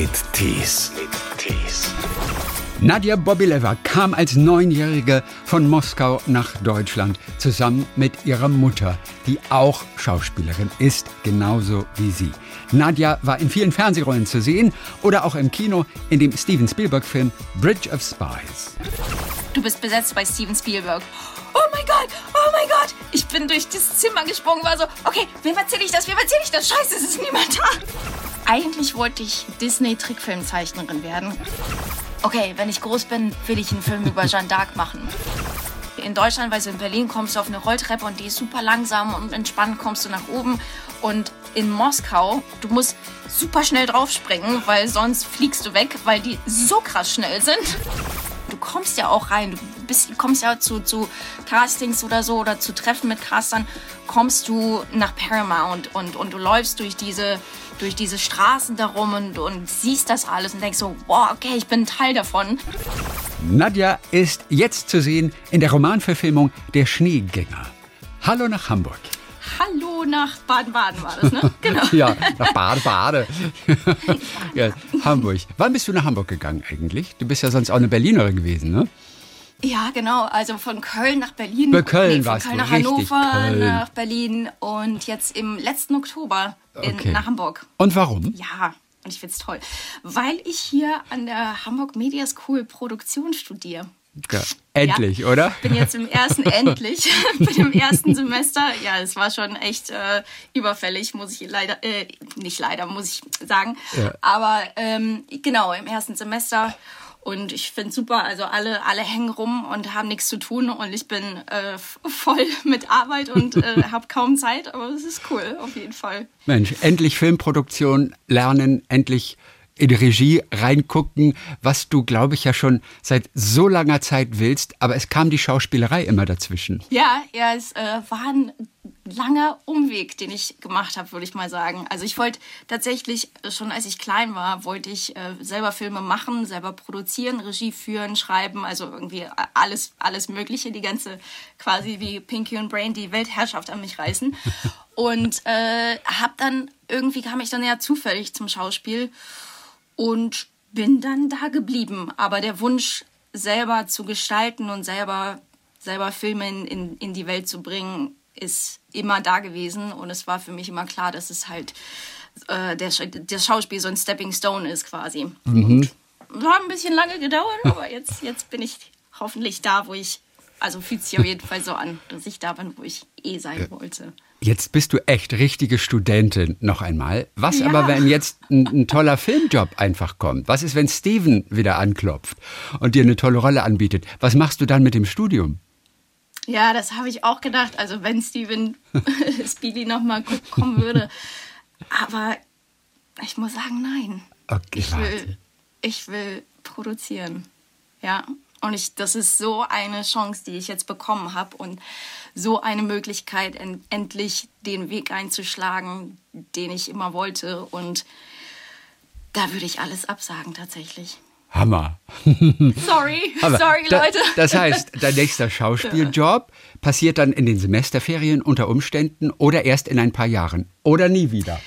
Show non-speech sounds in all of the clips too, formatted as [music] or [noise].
mit Tees. Tees. Nadja Bobileva kam als Neunjährige von Moskau nach Deutschland zusammen mit ihrer Mutter, die auch Schauspielerin ist, genauso wie sie. Nadja war in vielen Fernsehrollen zu sehen oder auch im Kino in dem Steven Spielberg-Film Bridge of Spies. Du bist besetzt bei Steven Spielberg. Oh mein Gott, oh mein Gott. Ich bin durch das Zimmer gesprungen, war so, okay, wem erzähle ich das, wem erzähle ich das? Scheiße, es ist niemand da. Eigentlich wollte ich Disney-Trickfilmzeichnerin werden. Okay, wenn ich groß bin, will ich einen Film über Jeanne d'Arc machen. In Deutschland, weil in Berlin kommst du auf eine Rolltreppe und die ist super langsam und entspannt kommst du nach oben. Und in Moskau, du musst super schnell draufspringen, weil sonst fliegst du weg, weil die so krass schnell sind. Du kommst ja auch rein, du bist, kommst ja zu, zu Castings oder so oder zu Treffen mit Castern, kommst du nach Paramount und, und du läufst durch diese, durch diese Straßen darum und, und siehst das alles und denkst so, wow, okay, ich bin ein Teil davon. Nadja ist jetzt zu sehen in der Romanverfilmung Der Schneegänger. Hallo nach Hamburg. Hallo nach Baden-Baden war das, ne? [laughs] Genau. ja, nach Baden-Baden. [laughs] ja, Hamburg. Wann bist du nach Hamburg gegangen eigentlich? Du bist ja sonst auch eine Berlinerin gewesen, ne? Ja, genau. Also von Köln nach Berlin. Bei Köln nee, von warst Köln du, nach Hannover, Köln. nach Berlin und jetzt im letzten Oktober in, Okay. nach Hamburg. Und warum? Ja, und ich find's toll. Weil ich hier an der Hamburg Media School Produktion studiere. Ja, endlich, Ja. oder? Bin jetzt im ersten, [laughs] endlich, [laughs] bin im ersten Semester. Ja, es war schon echt äh, überfällig, muss ich leider, äh, nicht leider, muss ich sagen. Ja. Aber ähm, genau, im ersten Semester. Und ich finde super, also alle, alle hängen rum und haben nichts zu tun und ich bin äh, voll [laughs] mit Arbeit und äh, [laughs] habe kaum Zeit, aber es ist cool, auf jeden Fall. Mensch, endlich Filmproduktion lernen, endlich in die Regie reingucken, was du, glaube ich, ja schon seit so langer Zeit willst, aber es kam die Schauspielerei immer dazwischen. Ja, ja, es äh, war ein langer Umweg, den ich gemacht habe, würde ich mal sagen. Also ich wollte tatsächlich, äh, schon als ich klein war, wollte ich äh, selber Filme machen, selber produzieren, Regie führen, schreiben, also irgendwie alles, alles Mögliche, die ganze quasi wie Pinky und Brain die Weltherrschaft an mich reißen. [laughs] Und äh, hab dann, irgendwie kam ich dann ja zufällig zum Schauspiel und bin dann da geblieben. Aber der Wunsch, selber zu gestalten und selber, selber Filme in, in, die Welt zu bringen, ist immer da gewesen. Und es war für mich immer klar, dass es halt äh, der, der Schauspiel so ein Stepping Stone ist quasi. Und hat ein bisschen lange gedauert, aber jetzt, jetzt bin ich hoffentlich da, wo ich, also fühlt sich auf jeden Fall so an, dass ich da bin, wo ich eh sein wollte. Jetzt bist du echt richtige Studentin noch einmal. Was Ja. aber, wenn jetzt ein, ein toller Filmjob einfach kommt? Was ist, wenn Steven wieder anklopft und dir eine tolle Rolle anbietet? Was machst du dann mit dem Studium? Ja, das habe ich auch gedacht. Also wenn Steven [laughs] Speedy nochmal kommen würde. Aber ich muss sagen, nein. Okay, Ich will, ich will produzieren. Ja. Und ich, das ist so eine Chance, die ich jetzt bekommen habe und so eine Möglichkeit, en, endlich den Weg einzuschlagen, den ich immer wollte. Und da würde ich alles absagen tatsächlich. Hammer. [laughs] Sorry, Aber sorry da- Leute. Das heißt, dein nächster Schauspieljob passiert dann in den Semesterferien unter Umständen oder erst in ein paar Jahren oder nie wieder.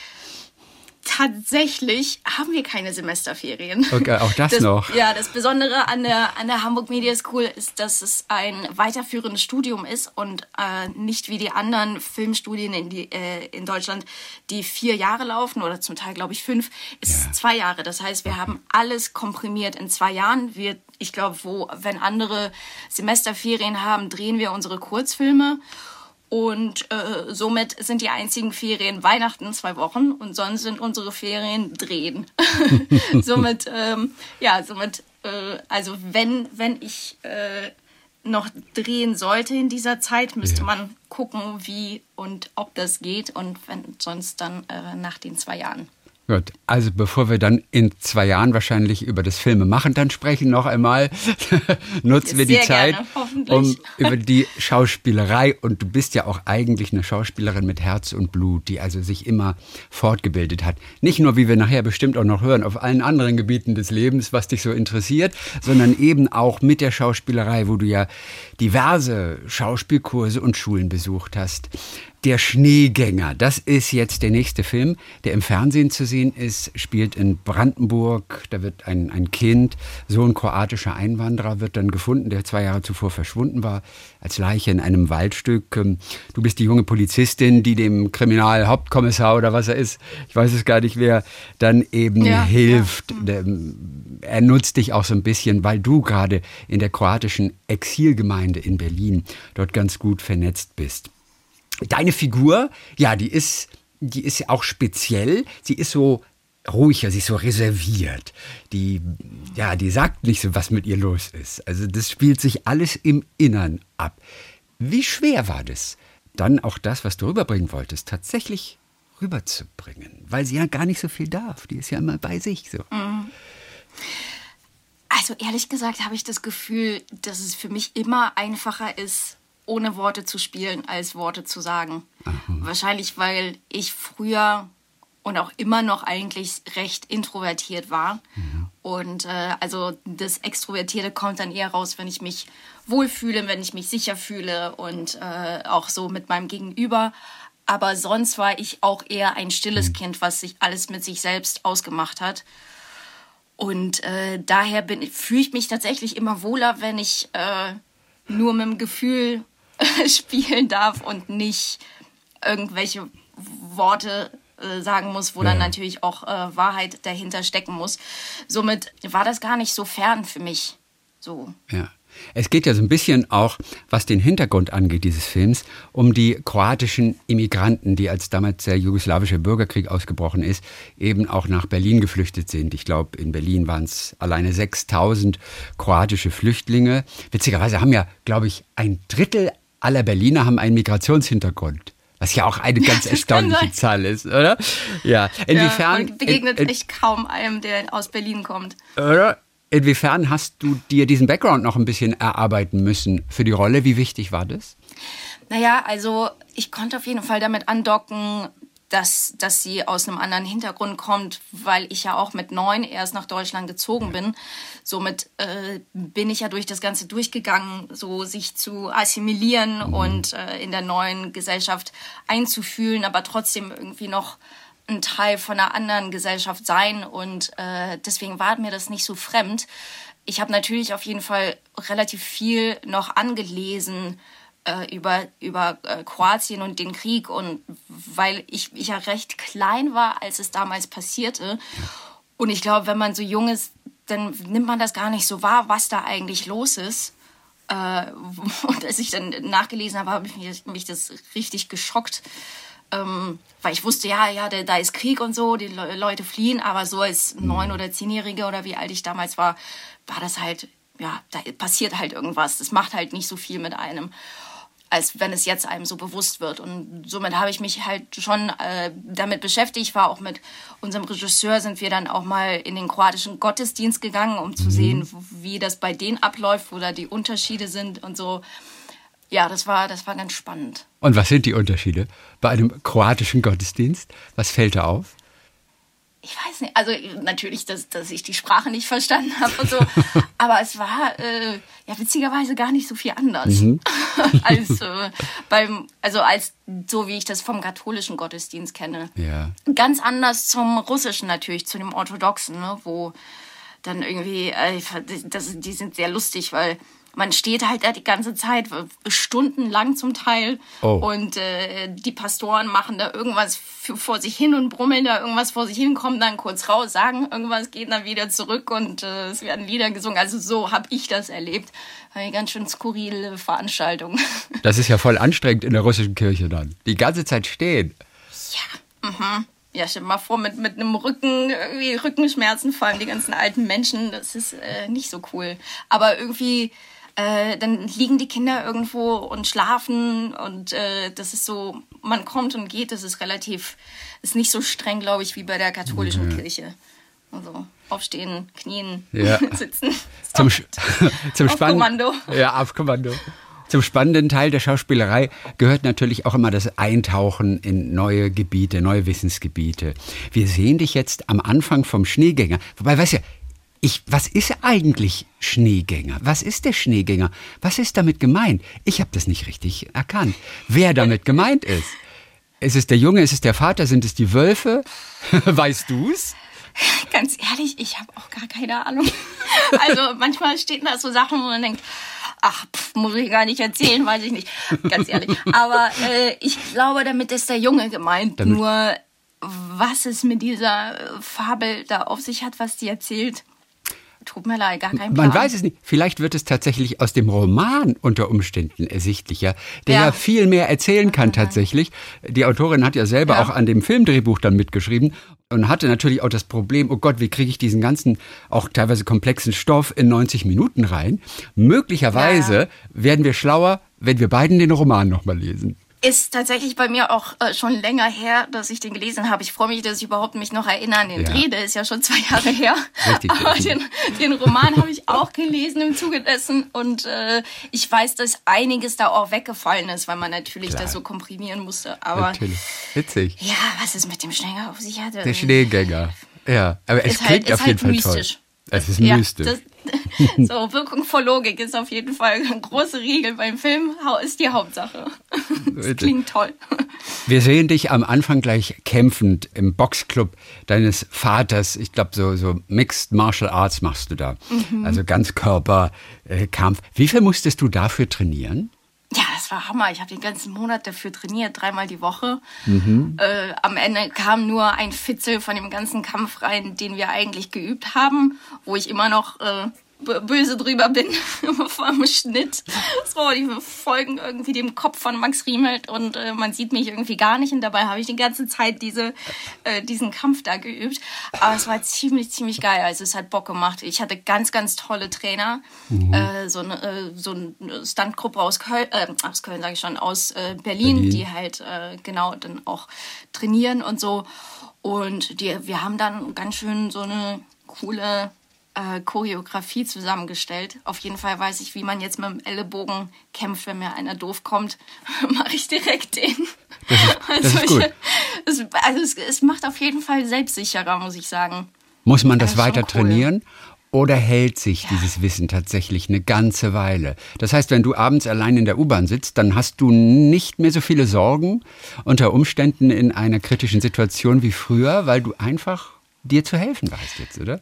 Tatsächlich haben wir keine Semesterferien. Okay, auch [laughs] das noch. Ja, das Besondere an der, an der Hamburg Media School ist, dass es ein weiterführendes Studium ist und äh, nicht wie die anderen Filmstudien in, die, äh, in Deutschland, die vier Jahre laufen oder zum Teil, glaube ich, fünf, ist Ja. zwei Jahre. Das heißt, wir haben alles komprimiert in zwei Jahren. Wir, ich glaube, wo, wenn andere Semesterferien haben, drehen wir unsere Kurzfilme. Und äh, somit sind die einzigen Ferien Weihnachten zwei Wochen und sonst sind unsere Ferien Drehen. [laughs] somit, ähm, ja, somit, äh, also wenn, wenn ich äh, noch drehen sollte in dieser Zeit, müsste Ja. man gucken, wie und ob das geht und wenn sonst dann äh, nach den zwei Jahren. Gut, also bevor wir dann in zwei Jahren wahrscheinlich über das Filme machen dann sprechen noch einmal, [laughs] nutzen wir die Sehr Zeit, gerne, um über die Schauspielerei und du bist ja auch eigentlich eine Schauspielerin mit Herz und Blut, die also sich immer fortgebildet hat. Nicht nur, wie wir nachher bestimmt auch noch hören, auf allen anderen Gebieten des Lebens, was dich so interessiert, sondern eben auch mit der Schauspielerei, wo du ja diverse Schauspielkurse und Schulen besucht hast. Der Schneegänger, das ist jetzt der nächste Film, der im Fernsehen zu sehen ist, spielt in Brandenburg. Da wird ein, ein Kind, Sohn kroatischer Einwanderer, wird dann gefunden, der zwei Jahre zuvor verschwunden war, als Leiche in einem Waldstück. Ähm, du bist die junge Polizistin, die dem Kriminalhauptkommissar oder was er ist, ich weiß es gar nicht wer, dann eben ja, hilft. Ja. Er nutzt dich auch so ein bisschen, weil du gerade in der kroatischen Exilgemeinde in Berlin dort ganz gut vernetzt bist. Deine Figur, ja, die ist, die ist auch speziell. Sie ist so ruhiger, sie ist so reserviert. Die, ja, die sagt nicht so, was mit ihr los ist. Also das spielt sich alles im Innern ab. Wie schwer war das, dann auch das, was du rüberbringen wolltest, tatsächlich rüberzubringen? Weil sie ja gar nicht so viel darf. Die ist ja immer bei sich so. Mhm. Also ehrlich gesagt habe ich das Gefühl, dass es für mich immer einfacher ist, ohne Worte zu spielen, als Worte zu sagen. Aha. Wahrscheinlich, weil ich früher und auch immer noch eigentlich recht introvertiert war. Mhm. Und äh, also das Extrovertierte kommt dann eher raus, wenn ich mich wohlfühle, wenn ich mich sicher fühle und äh, auch so mit meinem Gegenüber. Aber sonst war ich auch eher ein stilles mhm. Kind, was sich alles mit sich selbst ausgemacht hat. Und äh, daher fühle ich mich tatsächlich immer wohler, wenn ich äh, nur mit dem Gefühl [laughs] spielen darf und nicht irgendwelche Worte äh, sagen muss, wo ja. dann natürlich auch äh, Wahrheit dahinter stecken muss. Somit war das gar nicht so fern für mich. So. Ja. Es geht ja so ein bisschen auch, was den Hintergrund angeht dieses Films, um die kroatischen Immigranten, die als damals der jugoslawische Bürgerkrieg ausgebrochen ist, eben auch nach Berlin geflüchtet sind. Ich glaube, in Berlin waren es alleine 6000 kroatische Flüchtlinge. Witzigerweise haben ja, glaube ich, ein Drittel aller Berliner haben einen Migrationshintergrund. Was ja auch eine [laughs] ganz erstaunliche Zahl ist, oder? Ja. Inwiefern. Ja, begegnet in, in, echt kaum einem, der aus Berlin kommt. Oder? Inwiefern hast du dir diesen Background noch ein bisschen erarbeiten müssen für die Rolle? Wie wichtig war das? Naja, also ich konnte auf jeden Fall damit andocken, dass, dass sie aus einem anderen Hintergrund kommt, weil ich ja auch mit neun erst nach Deutschland gezogen bin. Somit äh, bin ich ja durch das Ganze durchgegangen, so sich zu assimilieren mhm. und äh, in der neuen Gesellschaft einzufühlen, aber trotzdem irgendwie noch ein Teil von einer anderen Gesellschaft sein. Und äh, deswegen war mir das nicht so fremd. Ich habe natürlich auf jeden Fall relativ viel noch angelesen äh, über, über äh, Kroatien und den Krieg und weil ich, ich ja recht klein war, als es damals passierte. Und ich glaube, wenn man so jung ist, dann nimmt man das gar nicht so wahr, was da eigentlich los ist. Äh, [laughs] und als ich dann nachgelesen habe, habe ich mich, das richtig geschockt. Ähm, weil ich wusste, ja, ja, da, da ist Krieg und so, die Le Leute fliehen, aber so als neun- oder zehnjährige oder wie alt ich damals war, war das halt, ja, da passiert halt irgendwas. Das macht halt nicht so viel mit einem als wenn es jetzt einem so bewusst wird. Und somit habe ich mich halt schon äh, damit beschäftigt. Ich war auch mit unserem Regisseur, sind wir dann auch mal in den kroatischen Gottesdienst gegangen, um zu mhm. sehen, wie das bei denen abläuft, wo da die Unterschiede sind und so. Ja, das war, das war ganz spannend. Und was sind die Unterschiede bei einem kroatischen Gottesdienst? Was fällt da auf? Ich weiß nicht, also natürlich, dass, dass ich die Sprache nicht verstanden habe und so, [laughs] aber es war äh, ja witzigerweise gar nicht so viel anders mhm. [laughs] als äh, beim, also als so wie ich das vom katholischen Gottesdienst kenne. Ja. Ganz anders zum russischen natürlich, zu dem orthodoxen, ne, wo dann irgendwie, äh, das, die sind sehr lustig, weil man steht halt da die ganze Zeit, stundenlang zum Teil. Oh. Und äh, die Pastoren machen da irgendwas vor sich hin und brummeln da irgendwas vor sich hin, kommen dann kurz raus, sagen irgendwas, gehen dann wieder zurück und äh, es werden Lieder gesungen. Also so habe ich das erlebt. Eine ganz schön skurrile Veranstaltung. [laughs] Das ist ja voll anstrengend in der russischen Kirche dann. Die ganze Zeit stehen. Ja, mhm. Ja, stell dir mal vor, mit, mit einem Rücken, irgendwie Rückenschmerzen, vor allem die ganzen alten Menschen, das ist äh, nicht so cool. Aber irgendwie äh, dann liegen die Kinder irgendwo und schlafen und äh, das ist so, man kommt und geht, das ist relativ, ist nicht so streng, glaube ich, wie bei der katholischen ja. Kirche. Also aufstehen, knien, ja. [laughs] sitzen. [laughs] Zum, [laughs] zum auf Kommando. Ja, auf Kommando. Zum spannenden Teil der Schauspielerei gehört natürlich auch immer das Eintauchen in neue Gebiete, neue Wissensgebiete. Wir sehen dich jetzt am Anfang vom Schneegänger. Wobei, weißt du, ich, was ist eigentlich Schneegänger? Was ist der Schneegänger? Was ist damit gemeint? Ich habe das nicht richtig erkannt, wer damit gemeint ist. Ist es der Junge, ist es der Vater, sind es die Wölfe? [laughs] weißt du's? Ganz ehrlich, ich habe auch gar keine Ahnung. [laughs] Also manchmal stehen da so Sachen, wo man denkt, ach, pff, muss ich gar nicht erzählen, weiß ich nicht. Ganz ehrlich. Aber äh, ich glaube, damit ist der Junge gemeint. Damit- Nur was es mit dieser Fabel da auf sich hat, was die erzählt, tut mir leid, gar kein Plan. Man weiß es nicht. Vielleicht wird es tatsächlich aus dem Roman unter Umständen ersichtlicher, der ja, Ja. viel mehr erzählen kann tatsächlich. Die Autorin hat ja selber Ja. auch an dem Filmdrehbuch dann mitgeschrieben und hatte natürlich auch das Problem, oh Gott, wie kriege ich diesen ganzen, auch teilweise komplexen Stoff in 90 Minuten rein? Möglicherweise Ja. werden wir schlauer, wenn wir beiden den Roman nochmal lesen. Ist tatsächlich bei mir auch äh, schon länger her, dass ich den gelesen habe. Ich freue mich, dass ich überhaupt mich noch erinnere an den Ja. Dreh. Der ist ja schon zwei Jahre her. Richtig, Aber den, [laughs] den Roman habe ich auch gelesen im Zuge dessen. Und äh, ich weiß, dass einiges da auch weggefallen ist, weil man natürlich Klar. das so komprimieren musste. Aber Natürlich. Witzig. ja, was es mit dem Schläger auf sich hatte. Der Schneegänger. Ja, aber es Ist halt- klingt ist auf jeden halt Fall mystisch. toll. Es ist Ja, mystisch. das, [laughs] so, Wirkung vor Logik ist auf jeden Fall eine große Regel beim Film. Ist die Hauptsache. [laughs] Das klingt toll. Wir sehen dich am Anfang gleich kämpfend im Boxclub deines Vaters. Ich glaube, so, so Mixed Martial Arts machst du da. Mhm. Also Ganzkörperkampf. Wie viel musstest du dafür trainieren? Ja, das war Hammer. Ich habe den ganzen Monat dafür trainiert, dreimal die Woche. Mhm. Äh, am Ende kam nur ein Fitzel von dem ganzen Kampf rein, den wir eigentlich geübt haben, wo ich immer noch äh, böse drüber bin [laughs] vom Schnitt. So, die folgen irgendwie dem Kopf von Max Riemelt und äh, man sieht mich irgendwie gar nicht. Und dabei habe ich die ganze Zeit diese, äh, diesen Kampf da geübt. Aber es war ziemlich, ziemlich geil. Also es hat Bock gemacht. Ich hatte ganz, ganz tolle Trainer. Äh, so eine, äh, so eine Stuntgruppe aus Köln, äh, aus Köln sage ich schon, aus äh, Berlin, Berlin. die halt genau dann auch trainieren und so. Und die, wir haben dann ganz schön so eine coole äh, Choreografie zusammengestellt. Auf jeden Fall weiß ich, wie man jetzt mit dem Ellenbogen kämpft, wenn mir einer doof kommt, [laughs] mache ich direkt den. das ist [laughs] gut. Ich, es, also es, es macht auf jeden Fall selbstsicherer, muss ich sagen. Muss man das Ja, schon weiter cool. trainieren? Oder hält sich dieses Wissen tatsächlich eine ganze Weile? Das heißt, wenn du abends allein in der U-Bahn sitzt, dann hast du nicht mehr so viele Sorgen unter Umständen in einer kritischen Situation wie früher, weil du einfach dir zu helfen weißt jetzt, oder?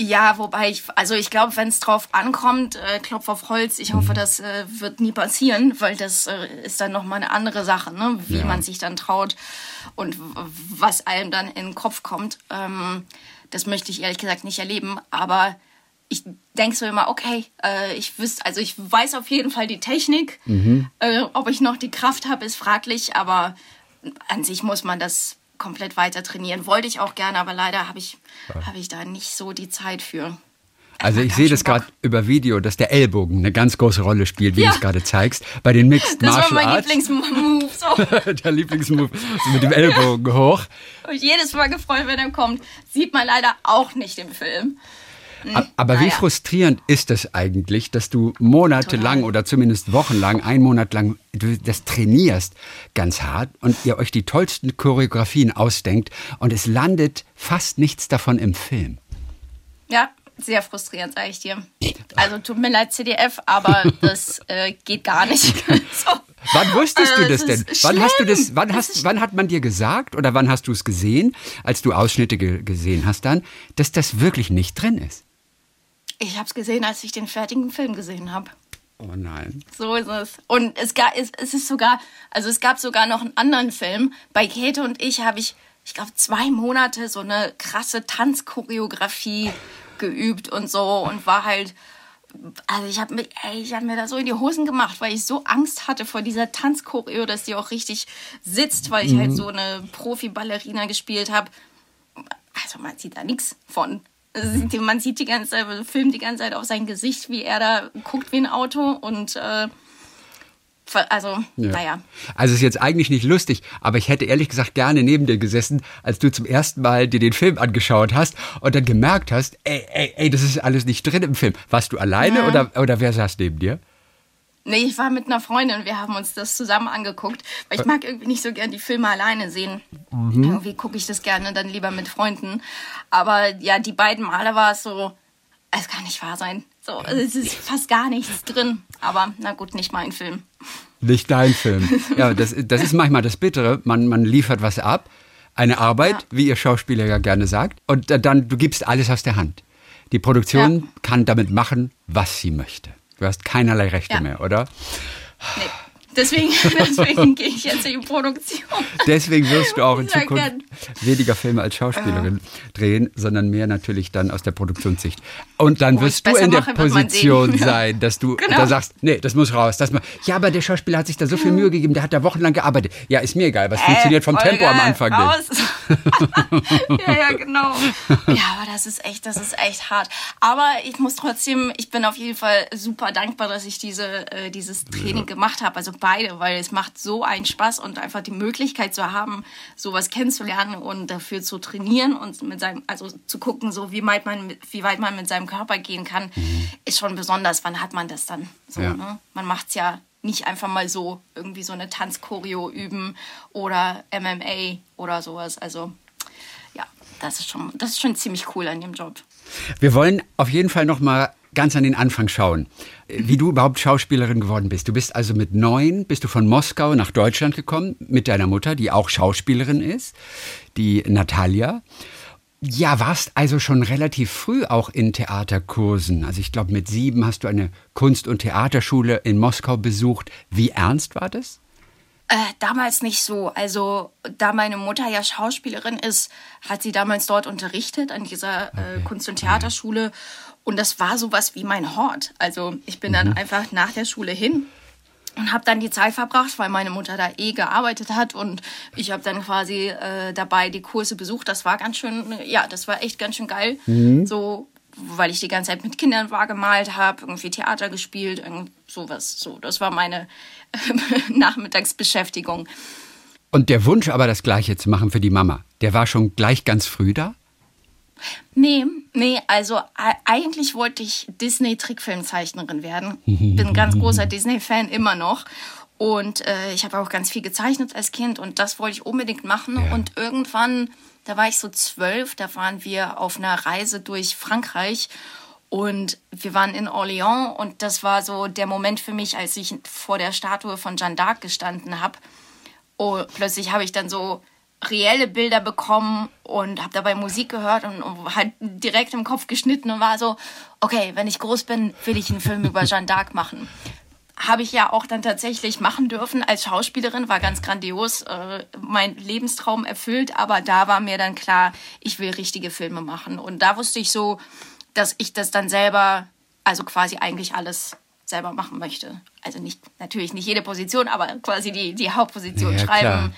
Ja, wobei ich, also ich glaube, wenn es drauf ankommt, äh, Klopf auf Holz, ich Mhm. hoffe, das äh, wird nie passieren, weil das äh, ist dann nochmal eine andere Sache, ne? wie Ja. man sich dann traut und was einem dann in den Kopf kommt. Ähm, das möchte ich ehrlich gesagt nicht erleben, aber ich denke so immer, okay, äh, ich wüsste, also ich weiß auf jeden Fall die Technik. Mhm. Äh, ob ich noch die Kraft habe, ist fraglich, aber an sich muss man das komplett weiter trainieren. Wollte ich auch gerne, aber leider habe ich, habe ich da nicht so die Zeit für. Also ich Hab sehe das gerade über Video, dass der Ellbogen eine ganz große Rolle spielt, wie Ja. du es gerade zeigst. Bei den Mixed Das war Martial mein Arts. Lieblingsmove. So. [laughs] der Lieblingsmove so mit dem Ellbogen hoch. Hab ich jedes Mal gefreut, wenn er kommt. Sieht man leider auch nicht im Film. A- Aber wie naja. frustrierend ist es eigentlich, dass du monatelang oder zumindest wochenlang, ein Monat lang du das trainierst ganz hart und ihr euch die tollsten Choreografien ausdenkt und es landet fast nichts davon im Film. Ja, sehr frustrierend, sage ich dir. Also tut mir leid, CDF, aber [laughs] das äh, geht gar nicht. [laughs] so. Wann wusstest du Äh, das es denn? Wann hast du das? Wann hast? ist Wann hat man dir gesagt oder wann hast du es gesehen, als du Ausschnitte ge gesehen hast, dann, dass das wirklich nicht drin ist? Ich habe es gesehen, als ich den fertigen Film gesehen habe. Oh nein. So ist es. Und es, ga, es, es ist sogar, also es gab sogar noch einen anderen Film. Bei Käthe und ich habe ich, ich glaube, zwei Monate so eine krasse Tanzchoreografie geübt und so und war halt, also ich habe ich hab mir da so in die Hosen gemacht, weil ich so Angst hatte vor dieser Tanzchoreo, dass die auch richtig sitzt, weil ich halt so eine Profi-Ballerina gespielt habe. Also man sieht da nichts von. Also Man sieht die ganze Zeit, filmt die ganze Zeit auf sein Gesicht, wie er da guckt wie ein Auto und äh, also, Ja. naja. Also es ist jetzt eigentlich nicht lustig, aber ich hätte ehrlich gesagt gerne neben dir gesessen, als du zum ersten Mal dir den Film angeschaut hast und dann gemerkt hast, ey, ey, ey, das ist alles nicht drin im Film. Warst du alleine Ja. oder, oder wer saß neben dir? Nee, ich war mit einer Freundin, wir haben uns das zusammen angeguckt, weil ich mag irgendwie nicht so gern die Filme alleine sehen. Irgendwie gucke ich das gerne dann lieber mit Freunden. Aber ja, die beiden Male war es so, es kann nicht wahr sein. So, es ist fast gar nichts drin. Aber na gut, nicht mein Film. Nicht dein Film. Ja, das, das ist manchmal das Bittere. Man, man liefert was ab, eine Arbeit, ja. wie ihr Schauspieler ja gerne sagt, und dann, du gibst alles aus der Hand. Die Produktion ja. kann damit machen, was sie möchte. Du hast keinerlei Rechte ja. mehr, oder? Nee. Deswegen, [laughs] deswegen gehe ich jetzt in die Produktion. Deswegen wirst du auch in Zukunft gern. weniger Filme als Schauspielerin äh. drehen, sondern mehr natürlich dann aus der Produktionssicht. Und dann oh, wirst du in der mache, Position sein, dass du genau. da sagst, nee, das muss raus. Das muss, ja, aber der Schauspieler hat sich da so viel Mühe gegeben, der hat da wochenlang gearbeitet. Ja, ist mir egal, was äh, funktioniert vom Tempo am Anfang raus. nicht. [laughs] ja, ja, genau. [laughs] Ja, aber das ist echt, das ist echt hart. Aber ich muss trotzdem, ich bin auf jeden Fall super dankbar, dass ich diese, äh, dieses Training ja. gemacht habe. Also beide, weil es macht so einen Spaß und einfach die Möglichkeit zu haben, sowas kennenzulernen und dafür zu trainieren und mit seinem, also zu gucken, so wie weit man, wie weit man mit seinem Körper gehen kann, mhm. ist schon besonders. Wann hat man das dann? So, ja. ne? Man macht es ja nicht einfach mal so irgendwie so eine Tanzchoreo üben oder MMA oder sowas. Also ja, das ist schon, das ist schon ziemlich cool an dem Job. Wir wollen auf jeden Fall noch mal ganz an den Anfang schauen, wie du überhaupt Schauspielerin geworden bist. Du bist also mit neun, bist du von Moskau nach Deutschland gekommen mit deiner Mutter, die auch Schauspielerin ist, die Natalia. Ja, warst also schon relativ früh auch in Theaterkursen. Also ich glaube, mit sieben hast du eine Kunst- und Theaterschule in Moskau besucht. Wie ernst war das? Äh, damals nicht so. Also, da meine Mutter ja Schauspielerin ist, hat sie damals dort unterrichtet an dieser äh, okay. Kunst- und Theaterschule. Und das war sowas wie mein Hort. Also ich bin dann mhm. einfach nach der Schule hin und habe dann die Zeit verbracht, weil meine Mutter da eh gearbeitet hat und ich habe dann quasi äh, dabei die Kurse besucht. Das war ganz schön, ja, das war echt ganz schön geil. Mhm. So, weil ich die ganze Zeit mit Kindern war, gemalt habe, irgendwie Theater gespielt, irgend sowas. So, das war meine [laughs] Nachmittagsbeschäftigung. Und der Wunsch aber das Gleiche zu machen für die Mama, der war schon gleich ganz früh da? Nee, nee, also eigentlich wollte ich Disney-Trickfilmzeichnerin werden. [laughs] Bin ein ganz großer Disney-Fan immer noch. Und äh, ich habe auch ganz viel gezeichnet als Kind und das wollte ich unbedingt machen. Ja. Und irgendwann, da war ich so zwölf, da waren wir auf einer Reise durch Frankreich und wir waren in Orléans und das war so der Moment für mich, als ich vor der Statue von Jeanne d'Arc gestanden habe. Oh, plötzlich habe ich dann so reelle Bilder bekommen und habe dabei Musik gehört und, und halt direkt im Kopf geschnitten und war so, okay, wenn ich groß bin, will ich einen Film über Jeanne d'Arc machen. Habe ich ja auch dann tatsächlich machen dürfen als Schauspielerin, war ganz grandios, äh, mein Lebenstraum erfüllt, aber da war mir dann klar, ich will richtige Filme machen. Und da wusste ich so, dass ich das dann selber, also quasi eigentlich alles selber machen möchte. Also nicht, natürlich nicht jede Position, aber quasi die, die Hauptposition ja, schreiben. Klar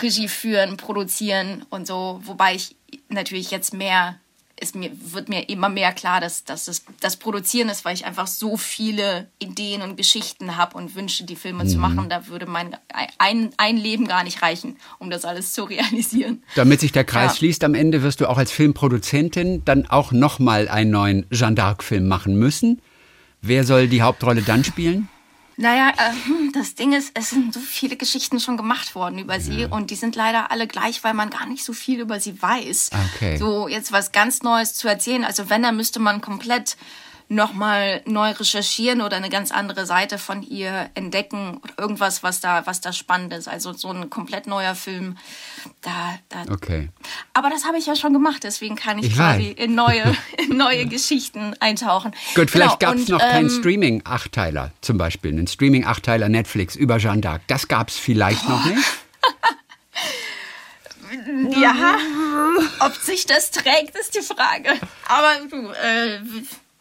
Regie führen, produzieren und so. Wobei ich natürlich jetzt mehr, ist mir, wird mir immer mehr klar, dass, dass das, das Produzieren ist, weil ich einfach so viele Ideen und Geschichten habe und wünsche, die Filme mhm. zu machen. Da würde mein ein, ein Leben gar nicht reichen, um das alles zu realisieren. Damit sich der Kreis ja. schließt, am Ende wirst du auch als Filmproduzentin dann auch nochmal einen neuen Jeanne d'Arc-Film machen müssen. Wer soll die Hauptrolle dann spielen? Naja, äh, das Ding ist, es sind so viele Geschichten schon gemacht worden über sie ja. und die sind leider alle gleich, weil man gar nicht so viel über sie weiß. Okay. So jetzt was ganz Neues zu erzählen. Also wenn, dann müsste man komplett nochmal neu recherchieren oder eine ganz andere Seite von ihr entdecken oder irgendwas, was da, was da spannend ist. Also so ein komplett neuer Film. Da, da. Okay. Aber das habe ich ja schon gemacht, deswegen kann ich, ich quasi in neue, [laughs] in neue Geschichten eintauchen. Gut, vielleicht genau. gab es noch ähm, keinen Streaming-Achteiler, zum Beispiel. Einen Streaming-Achteiler Netflix über Jeanne d'Arc. Das gab es vielleicht oh. noch nicht. [laughs] ja, ob sich das trägt, ist die Frage. Aber du, äh,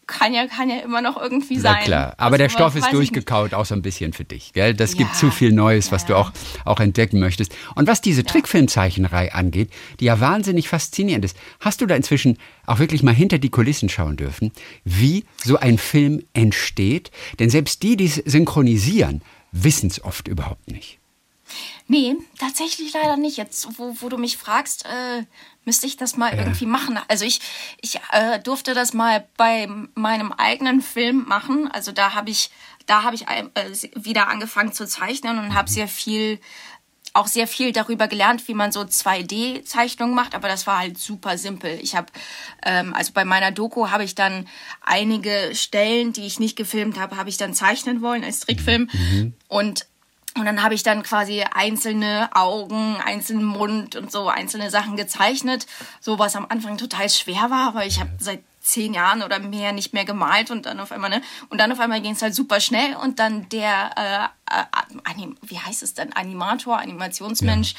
kann ja, kann ja immer noch irgendwie sein. Na klar, aber der Stoff ist durchgekaut, auch so ein bisschen für dich. Gell? Das ja, gibt zu viel Neues, was ja. du auch, auch entdecken möchtest. Und was diese ja. Trickfilmzeichenreihe angeht, die ja wahnsinnig faszinierend ist, hast du da inzwischen auch wirklich mal hinter die Kulissen schauen dürfen, wie so ein Film entsteht? Denn selbst die, die es synchronisieren, wissen es oft überhaupt nicht. Nee, tatsächlich leider nicht. Jetzt, wo, wo du mich fragst, äh, müsste ich das mal ja. irgendwie machen. Also ich, ich äh, durfte das mal bei meinem eigenen Film machen. Also da habe ich, da habe ich äh, wieder angefangen zu zeichnen und habe mhm. sehr viel auch sehr viel darüber gelernt, wie man so 2D-Zeichnungen macht, aber das war halt super simpel. Ich habe, ähm, also bei meiner Doku habe ich dann einige Stellen, die ich nicht gefilmt habe, habe ich dann zeichnen wollen als Trickfilm mhm. und und dann habe ich dann quasi einzelne Augen, einzelnen Mund und so einzelne Sachen gezeichnet, so was am Anfang total schwer war, weil ich habe seit zehn Jahren oder mehr nicht mehr gemalt und dann auf einmal, ne? Und dann auf einmal ging es halt super schnell und dann der, äh, äh, wie heißt es dann, Animator, Animationsmensch,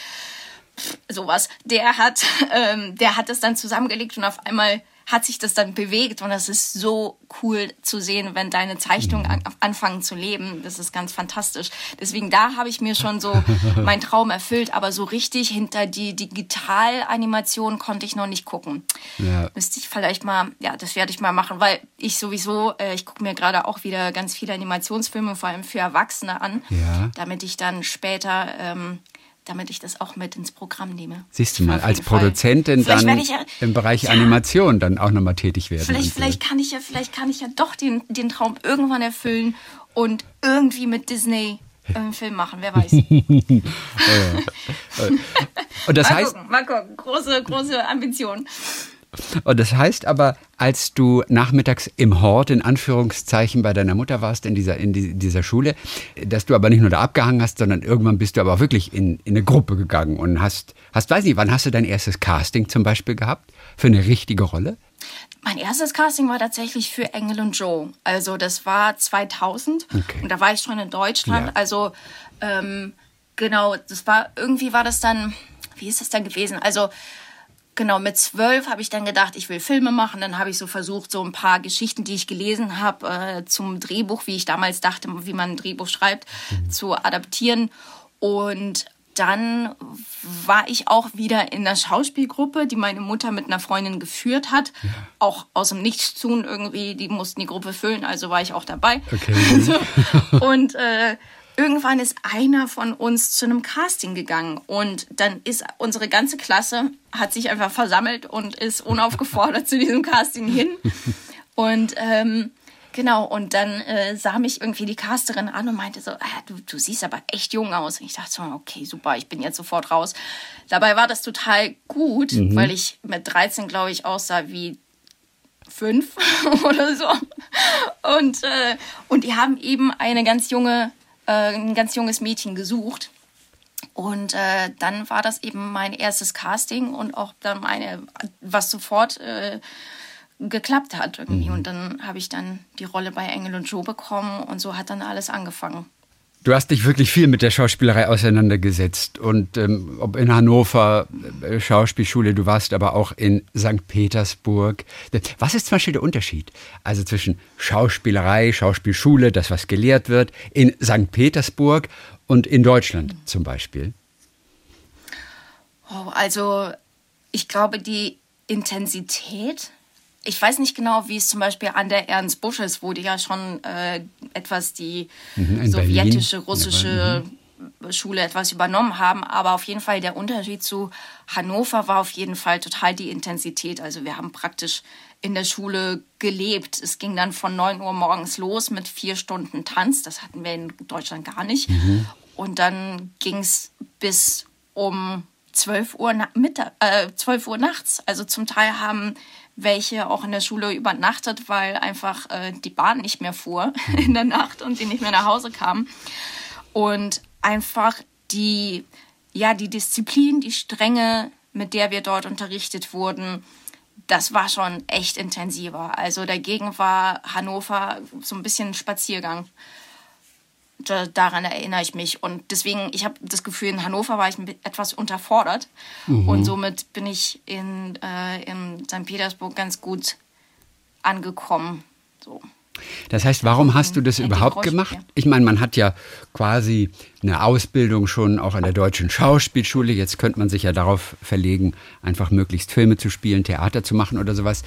ja. sowas, der hat, [laughs] ähm, der hat das dann zusammengelegt und auf einmal hat sich das dann bewegt und das ist so cool zu sehen, wenn deine Zeichnungen an, anfangen zu leben. Das ist ganz fantastisch. Deswegen da habe ich mir schon so [laughs] meinen Traum erfüllt, aber so richtig hinter die Digitalanimation konnte ich noch nicht gucken. Ja. Müsste ich vielleicht mal, ja, das werde ich mal machen, weil ich sowieso, äh, ich gucke mir gerade auch wieder ganz viele Animationsfilme, vor allem für Erwachsene an, ja. damit ich dann später ähm, damit ich das auch mit ins Programm nehme. Siehst du mal, als Produzentin dann ja, im Bereich ja, Animation dann auch nochmal tätig werden. Vielleicht, vielleicht kann ich ja, vielleicht kann ich ja doch den, den Traum irgendwann erfüllen und irgendwie mit Disney einen Film machen, wer weiß. [laughs] [laughs] und das mal heißt, gucken, mal gucken, große, große Ambition. Und das heißt aber, als du nachmittags im Hort in Anführungszeichen bei deiner Mutter warst in dieser, in dieser Schule, dass du aber nicht nur da abgehangen hast, sondern irgendwann bist du aber auch wirklich in, in eine Gruppe gegangen und hast, hast, weiß nicht, wann hast du dein erstes Casting zum Beispiel gehabt? Für eine richtige Rolle? Mein erstes Casting war tatsächlich für Engel und Joe. Also das war 2000 okay. und da war ich schon in Deutschland. Ja. Also ähm, genau, das war irgendwie war das dann, wie ist das dann gewesen? Also genau, mit zwölf habe ich dann gedacht, ich will Filme machen. Dann habe ich so versucht, so ein paar Geschichten, die ich gelesen habe, äh, zum Drehbuch, wie ich damals dachte, wie man ein Drehbuch schreibt, mhm. zu adaptieren. Und dann war ich auch wieder in der Schauspielgruppe, die meine Mutter mit einer Freundin geführt hat. Ja. Auch aus dem Nichtstun irgendwie, die mussten die Gruppe füllen, also war ich auch dabei. Okay. [laughs] und äh, irgendwann ist einer von uns zu einem Casting gegangen und dann ist unsere ganze Klasse hat sich einfach versammelt und ist unaufgefordert zu diesem Casting hin. [laughs] Und ähm, genau und dann äh, sah mich irgendwie die Casterin an und meinte so ah, du, du siehst aber echt jung aus. Und ich dachte so okay super ich bin jetzt sofort raus. Dabei war das total gut mhm. weil ich mit 13 glaube ich aussah wie fünf [laughs] oder so. Und äh, und die haben eben eine ganz junge ein ganz junges Mädchen gesucht. Und äh, dann war das eben mein erstes Casting und auch dann meine, was sofort äh, geklappt hat irgendwie. Mhm. Und dann habe ich dann die Rolle bei Engel und Joe bekommen und so hat dann alles angefangen. Du hast dich wirklich viel mit der Schauspielerei auseinandergesetzt und ähm, ob in Hannover äh, Schauspielschule, du warst aber auch in St. Petersburg. Was ist zum Beispiel der Unterschied? Also zwischen Schauspielerei, Schauspielschule, das was gelehrt wird, in St. Petersburg und in Deutschland zum Beispiel? Oh, also ich glaube, die Intensität ich weiß nicht genau, wie es zum Beispiel an der Ernst Busch ist, wo die ja schon äh, etwas die mhm, sowjetische, Berlin. russische mhm. Schule etwas übernommen haben. Aber auf jeden Fall der Unterschied zu Hannover war auf jeden Fall total die Intensität. Also wir haben praktisch in der Schule gelebt. Es ging dann von 9 Uhr morgens los mit vier Stunden Tanz. Das hatten wir in Deutschland gar nicht. Mhm. Und dann ging es bis um 12 Uhr, Mittag, äh, 12 Uhr nachts. Also zum Teil haben welche auch in der Schule übernachtet, weil einfach äh, die Bahn nicht mehr fuhr mhm. [laughs] in der Nacht und sie nicht mehr nach Hause kamen. Und einfach die, ja, die Disziplin, die Strenge, mit der wir dort unterrichtet wurden, das war schon echt intensiver. Also dagegen war Hannover so ein bisschen ein Spaziergang daran erinnere ich mich. Und deswegen, ich habe das Gefühl, in Hannover war ich etwas unterfordert. Mhm. Und somit bin ich in, äh, in St. Petersburg ganz gut angekommen. So. Das heißt, warum hast du das überhaupt gemacht? Ich meine, man hat ja quasi eine Ausbildung schon auch an der deutschen Schauspielschule. Jetzt könnte man sich ja darauf verlegen, einfach möglichst Filme zu spielen, Theater zu machen oder sowas.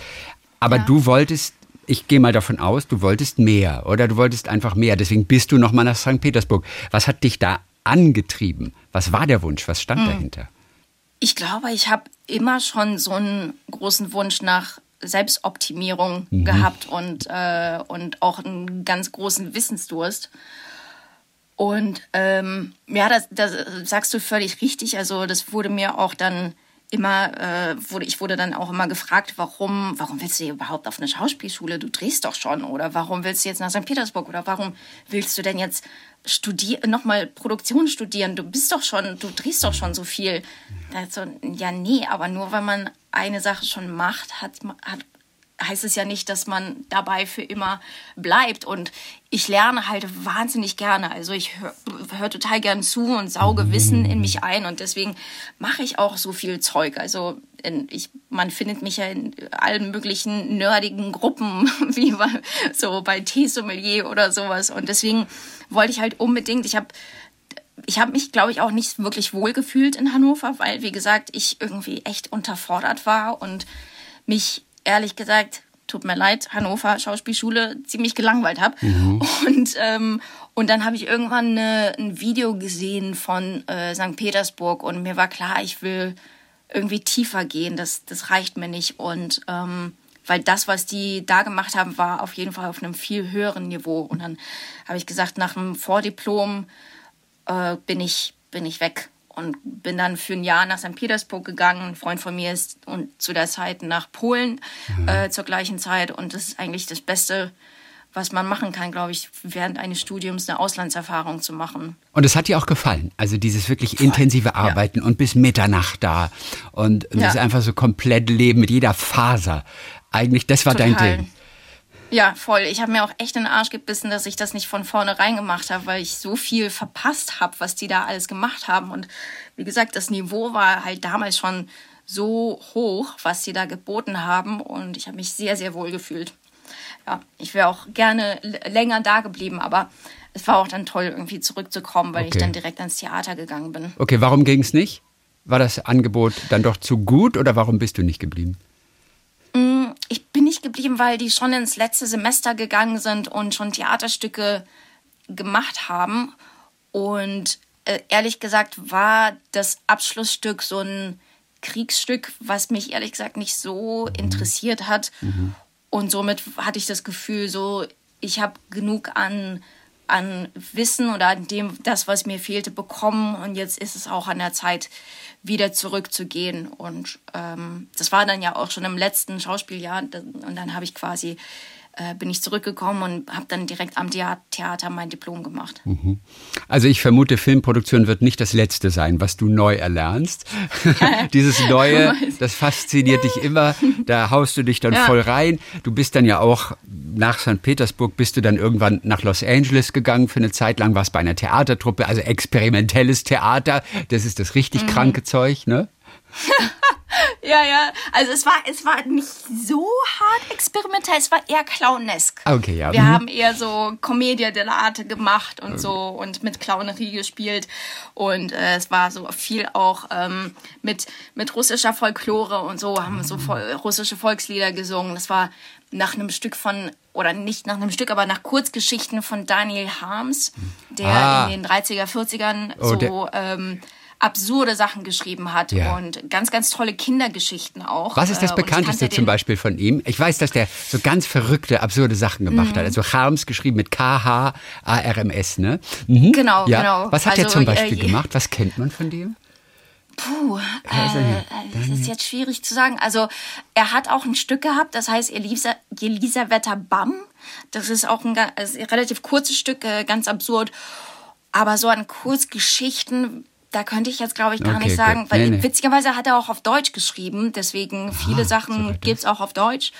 Aber ja. du wolltest ich gehe mal davon aus, du wolltest mehr oder du wolltest einfach mehr. Deswegen bist du noch mal nach St. Petersburg. Was hat dich da angetrieben? Was war der Wunsch? Was stand hm. dahinter? Ich glaube, ich habe immer schon so einen großen Wunsch nach Selbstoptimierung mhm. gehabt und, äh, und auch einen ganz großen Wissensdurst. Und ähm, ja, das, das sagst du völlig richtig. Also das wurde mir auch dann immer, äh, wurde, ich wurde dann auch immer gefragt, warum, warum willst du überhaupt auf eine Schauspielschule? Du drehst doch schon. Oder warum willst du jetzt nach St. Petersburg? Oder warum willst du denn jetzt studieren, nochmal Produktion studieren? Du bist doch schon, du drehst doch schon so viel. Also, ja, nee, aber nur weil man eine Sache schon macht, hat, hat heißt es ja nicht, dass man dabei für immer bleibt. Und ich lerne halt wahnsinnig gerne. Also ich höre hör total gern zu und sauge Wissen in mich ein. Und deswegen mache ich auch so viel Zeug. Also ich, man findet mich ja in allen möglichen nerdigen Gruppen, [laughs] wie bei, so bei Teesommelier oder sowas. Und deswegen wollte ich halt unbedingt, ich habe ich habe mich, glaube ich, auch nicht wirklich wohl gefühlt in Hannover, weil, wie gesagt, ich irgendwie echt unterfordert war und mich ehrlich gesagt, tut mir leid, Hannover Schauspielschule ziemlich gelangweilt habe. Mhm. Und, ähm, und dann habe ich irgendwann eine, ein Video gesehen von äh, St. Petersburg und mir war klar, ich will irgendwie tiefer gehen. Das, das reicht mir nicht. Und ähm, weil das, was die da gemacht haben, war auf jeden Fall auf einem viel höheren Niveau. Und dann habe ich gesagt, nach dem Vordiplom äh, bin, ich, bin ich weg und bin dann für ein Jahr nach St. Petersburg gegangen. Ein Freund von mir ist und zu der Zeit nach Polen mhm. äh, zur gleichen Zeit und das ist eigentlich das Beste, was man machen kann, glaube ich, während eines Studiums eine Auslandserfahrung zu machen. Und es hat dir auch gefallen, also dieses wirklich Voll. intensive Arbeiten ja. und bis Mitternacht da und ja. das einfach so komplett leben mit jeder Faser. Eigentlich, das war Total. dein Ding. Ja, voll. Ich habe mir auch echt in den Arsch gebissen, dass ich das nicht von vornherein gemacht habe, weil ich so viel verpasst habe, was die da alles gemacht haben. Und wie gesagt, das Niveau war halt damals schon so hoch, was sie da geboten haben. Und ich habe mich sehr, sehr wohl gefühlt. Ja, ich wäre auch gerne länger da geblieben, aber es war auch dann toll, irgendwie zurückzukommen, weil okay. ich dann direkt ans Theater gegangen bin. Okay, warum ging es nicht? War das Angebot dann doch zu gut oder warum bist du nicht geblieben? Ich bin nicht geblieben, weil die schon ins letzte Semester gegangen sind und schon Theaterstücke gemacht haben. Und äh, ehrlich gesagt war das Abschlussstück so ein Kriegsstück, was mich ehrlich gesagt nicht so interessiert hat. Mhm. Und somit hatte ich das Gefühl, so ich habe genug an an Wissen oder an dem, das, was mir fehlte, bekommen. Und jetzt ist es auch an der Zeit, wieder zurückzugehen. Und ähm, das war dann ja auch schon im letzten Schauspieljahr. Und dann habe ich quasi äh, bin ich zurückgekommen und habe dann direkt am Theater mein Diplom gemacht. Mhm. Also ich vermute, Filmproduktion wird nicht das Letzte sein, was du neu erlernst. [laughs] [laughs] Dieses Neue, das fasziniert dich immer. Da haust du dich dann ja. voll rein. Du bist dann ja auch nach St. Petersburg, bist du dann irgendwann nach Los Angeles gegangen für eine Zeit lang, warst bei einer Theatertruppe, also experimentelles Theater. Das ist das richtig mhm. kranke Zeug, ne? [laughs] ja, ja. Also es war, es war nicht so hart experimentell, es war eher clownesk. Okay, ja. Wir mhm. haben eher so Commedia dell'arte gemacht und okay. so und mit Clownerie gespielt. Und äh, es war so viel auch ähm, mit, mit russischer Folklore und so, haben so voll, russische Volkslieder gesungen. Das war nach einem Stück von, oder nicht nach einem Stück, aber nach Kurzgeschichten von Daniel Harms, der ah. in den 30er, 40ern oh, so ähm, absurde Sachen geschrieben hat ja. und ganz, ganz tolle Kindergeschichten auch. Was ist das äh, Bekannteste zum Beispiel von ihm? Ich weiß, dass der so ganz verrückte, absurde Sachen gemacht mhm. hat. Also Harms geschrieben mit K-H-A-R-M-S, ne? Mhm. Genau, ja. genau. Was hat also, er zum Beispiel äh, gemacht? Was kennt man von dem? Puh, äh, das ist jetzt schwierig zu sagen. Also er hat auch ein Stück gehabt, das heißt Elisa, Elisabetta Bam. Das ist auch ein, also ein relativ kurzes Stück, äh, ganz absurd. Aber so an Kurzgeschichten da könnte ich jetzt, glaube ich, gar okay, nicht sagen, gut. weil nee, nee. witzigerweise hat er auch auf Deutsch geschrieben, deswegen viele ah, Sachen gibt es auch auf Deutsch.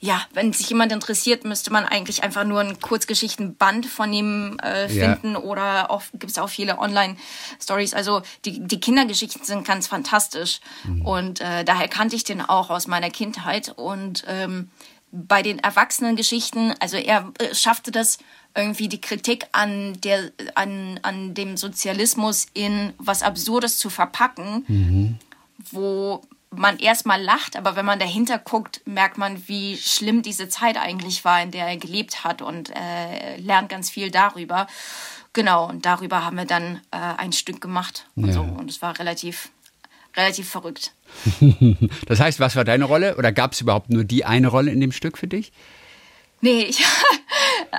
Ja, wenn sich jemand interessiert, müsste man eigentlich einfach nur ein Kurzgeschichtenband von ihm äh, finden ja. oder gibt es auch viele Online-Stories. Also die, die Kindergeschichten sind ganz fantastisch mhm. und äh, daher kannte ich den auch aus meiner Kindheit und ähm, bei den Erwachsenengeschichten, also er äh, schaffte das irgendwie die Kritik an, der, an, an dem Sozialismus in was Absurdes zu verpacken, mhm. wo man erstmal lacht, aber wenn man dahinter guckt, merkt man, wie schlimm diese Zeit eigentlich war, in der er gelebt hat und äh, lernt ganz viel darüber. Genau, und darüber haben wir dann äh, ein Stück gemacht und ja. so. Und es war relativ, relativ verrückt. [laughs] das heißt, was war deine Rolle? Oder gab es überhaupt nur die eine Rolle in dem Stück für dich? Nee, ich, [laughs]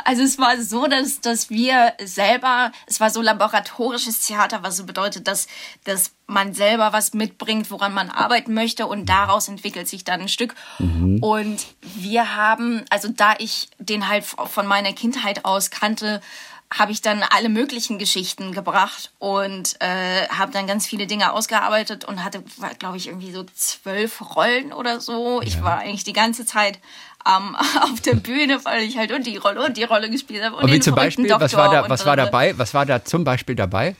Also es war so, dass, dass wir selber, es war so laboratorisches Theater, was so bedeutet, dass, dass man selber was mitbringt, woran man arbeiten möchte und daraus entwickelt sich dann ein Stück. Mhm. Und wir haben, also da ich den halt von meiner Kindheit aus kannte, habe ich dann alle möglichen Geschichten gebracht und äh, habe dann ganz viele Dinge ausgearbeitet und hatte, glaube ich, irgendwie so zwölf Rollen oder so. Ja. Ich war eigentlich die ganze Zeit ähm, [laughs] auf der Bühne, weil ich halt und die Rolle und die Rolle gespielt habe. Und, und wie zum Beispiel, was war da, was war dabei? Was war da zum Beispiel dabei?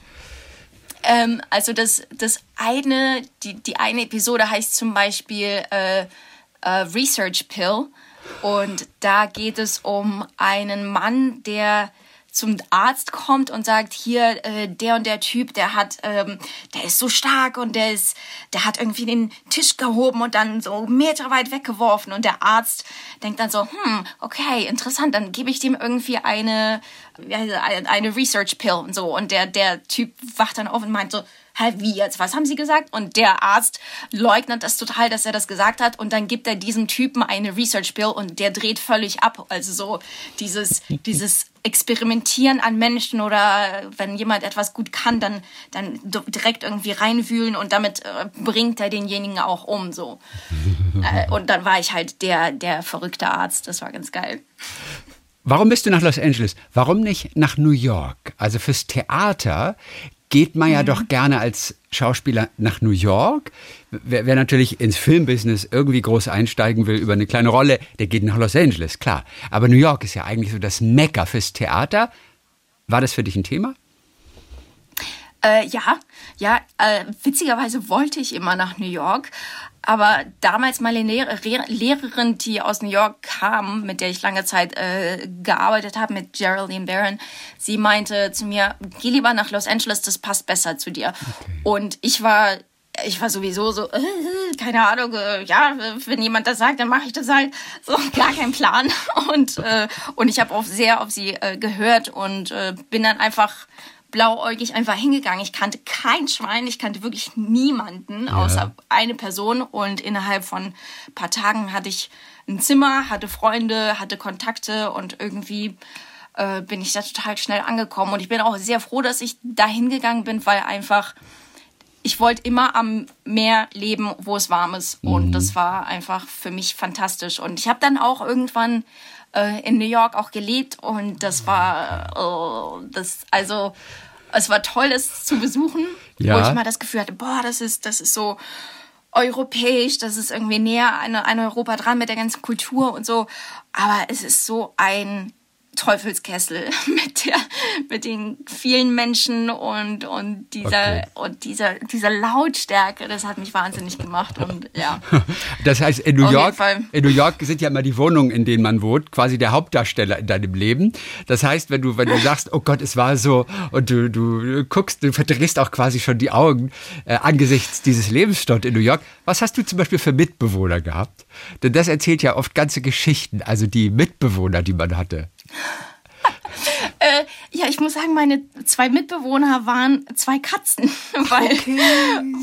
Ähm, also das, das eine, die, die eine Episode heißt zum Beispiel äh, äh, Research Pill. Und da geht es um einen Mann, der zum Arzt kommt und sagt, hier, äh, der und der Typ, der hat, ähm, der ist so stark und der ist, der hat irgendwie den Tisch gehoben und dann so Meter weit weggeworfen. Und der Arzt denkt dann so, hm, okay, interessant, dann gebe ich dem irgendwie eine, eine Research Pill und so. Und der, der Typ wacht dann auf und meint so, hä, wie jetzt, was haben Sie gesagt? Und der Arzt leugnet das total, dass er das gesagt hat und dann gibt er diesem Typen eine Research Bill und der dreht völlig ab. Also so dieses, dieses Experimentieren an Menschen oder wenn jemand etwas gut kann, dann, dann direkt irgendwie reinwühlen und damit äh, bringt er denjenigen auch um, so. äh, und dann war ich halt der, der verrückte Arzt. Das war ganz geil. Warum bist du nach Los Angeles? Warum nicht nach New York? Also fürs Theater geht man ja mhm. doch gerne als Schauspieler nach New York. Wer, wer, natürlich ins Filmbusiness irgendwie groß einsteigen will über eine kleine Rolle, der geht nach Los Angeles, klar. Aber New York ist ja eigentlich so das Mecker fürs Theater. War das für dich ein Thema? Äh, ja, ja, äh, witzigerweise wollte ich immer nach New York, aber damals meine Lehrer, Lehrerin, die aus New York kam, mit der ich lange Zeit äh, gearbeitet habe, mit Geraldine Barron, sie meinte zu mir, geh lieber nach Los Angeles, das passt besser zu dir. Okay. Und ich war ich war sowieso so, äh, keine Ahnung, äh, ja, wenn jemand das sagt, dann mache ich das halt. So, [laughs] gar kein Plan. Und, äh, und ich habe auch sehr auf sie äh, gehört und äh, bin dann einfach blauäugig einfach hingegangen. Ich kannte kein Schwein, ich kannte wirklich niemanden, ja. außer eine Person. Und innerhalb von ein paar Tagen hatte ich ein Zimmer, hatte Freunde, hatte Kontakte und irgendwie äh, bin ich da total schnell angekommen. Und ich bin auch sehr froh, dass ich da hingegangen bin, weil einfach ich wollte immer am Meer leben, wo es warm ist. Mhm. Und das war einfach für mich fantastisch. Und ich habe dann auch irgendwann äh, in New York auch gelebt und das war oh, das also es war toll, es zu besuchen, ja. wo ich mal das Gefühl hatte, boah, das ist das ist so europäisch, das ist irgendwie näher an, an Europa dran mit der ganzen Kultur und so. Aber es ist so ein Teufelskessel [laughs] mit der mit den vielen Menschen und und dieser okay. und dieser dieser Lautstärke. Das hat mich wahnsinnig gemacht und ja. [laughs] Das heißt in New Auf York in New York sind ja immer die Wohnungen in denen man wohnt quasi der Hauptdarsteller in deinem Leben. Das heißt wenn du wenn du sagst oh Gott es war so und du du guckst du verdrehst auch quasi schon die Augen äh, angesichts dieses Lebens dort in New York. Was hast du zum Beispiel für Mitbewohner gehabt? Denn das erzählt ja oft ganze Geschichten also die Mitbewohner die man hatte äh, ja, ich muss sagen, meine zwei Mitbewohner waren zwei Katzen, [laughs] weil, okay.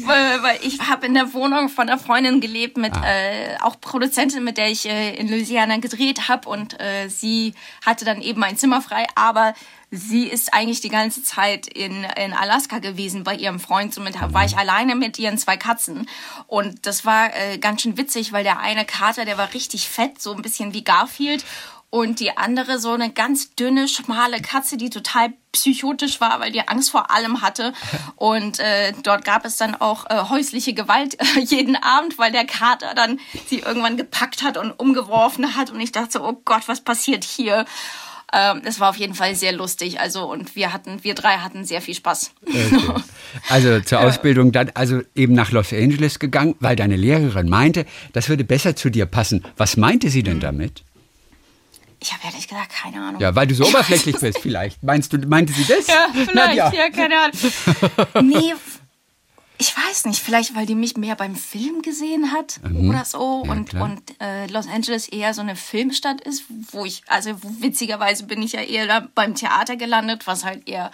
weil, weil, ich habe in der Wohnung von einer Freundin gelebt, mit ah. äh, auch Produzentin, mit der ich äh, in Louisiana gedreht habe und äh, sie hatte dann eben ein Zimmer frei, aber sie ist eigentlich die ganze Zeit in, in Alaska gewesen bei ihrem Freund. Somit war ich alleine mit ihren zwei Katzen. Und das war äh, ganz schön witzig, weil der eine Kater, der war richtig fett, so ein bisschen wie Garfield und die andere so eine ganz dünne, schmale Katze, die total psychotisch war, weil die Angst vor allem hatte. [laughs] Und äh, dort gab es dann auch äh, häusliche Gewalt äh, jeden Abend, weil der Kater dann sie irgendwann gepackt hat und umgeworfen hat. Und ich dachte so, oh Gott, was passiert hier? Ähm, es war auf jeden Fall sehr lustig. Also und wir hatten, wir drei hatten sehr viel Spaß. Okay. [laughs] Also zur Ausbildung dann also eben nach Los Angeles gegangen, weil deine Lehrerin meinte, das würde besser zu dir passen. Was meinte sie denn mhm. damit? Ich habe ehrlich gesagt keine Ahnung. Ja, weil du so oberflächlich bist, vielleicht. Meinst du, meinte sie das? [laughs] Ja, vielleicht, ja. ja, keine Ahnung. [laughs] Nee, ich weiß nicht, vielleicht weil die mich mehr beim Film gesehen hat mhm. oder so ja, und, und äh, Los Angeles eher so eine Filmstadt ist, wo ich, also witzigerweise bin ich ja eher beim Theater gelandet, was halt eher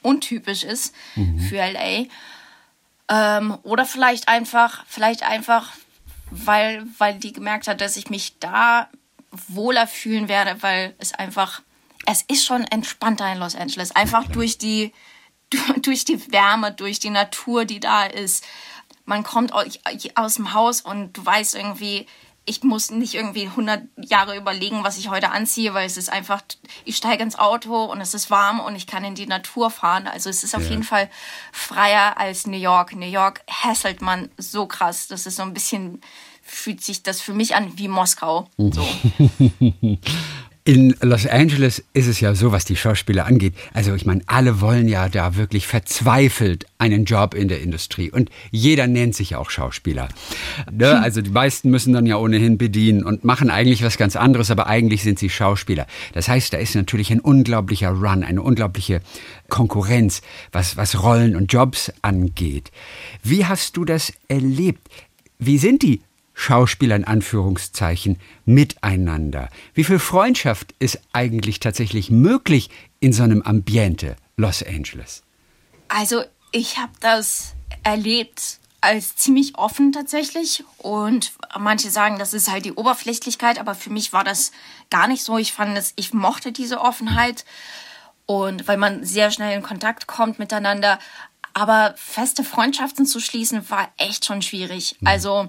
untypisch ist mhm. für LA. Ähm, oder vielleicht einfach, vielleicht einfach, weil, weil die gemerkt hat, dass ich mich da wohler fühlen werde, weil es einfach es ist schon entspannter in Los Angeles. Einfach durch die, [laughs] durch die Wärme, durch die Natur, die da ist. Man kommt aus dem Haus und du weißt irgendwie, ich muss nicht irgendwie 100 Jahre überlegen, was ich heute anziehe, weil es ist einfach, ich steige ins Auto und es ist warm und ich kann in die Natur fahren. Also es ist auf ja. jeden Fall freier als New York. New York hässelt man so krass. Das ist so ein bisschen, fühlt sich das für mich an wie Moskau. So. [laughs] In Los Angeles ist es ja so, was die Schauspieler angeht. Also ich meine, alle wollen ja da wirklich verzweifelt einen Job in der Industrie. Und jeder nennt sich auch Schauspieler. Ne? [laughs] Also die meisten müssen dann ja ohnehin bedienen und machen eigentlich was ganz anderes, aber eigentlich sind sie Schauspieler. Das heißt, da ist natürlich ein unglaublicher Run, eine unglaubliche Konkurrenz, was, was Rollen und Jobs angeht. Wie hast du das erlebt? Wie sind die Schauspieler in Anführungszeichen miteinander? Wie viel Freundschaft ist eigentlich tatsächlich möglich in so einem Ambiente Los Angeles? Also ich habe das erlebt als ziemlich offen tatsächlich und manche sagen, das ist halt die Oberflächlichkeit, aber für mich war das gar nicht so. Ich fand es, ich mochte diese Offenheit und weil man sehr schnell in Kontakt kommt miteinander, aber feste Freundschaften zu schließen war echt schon schwierig. Mhm. Also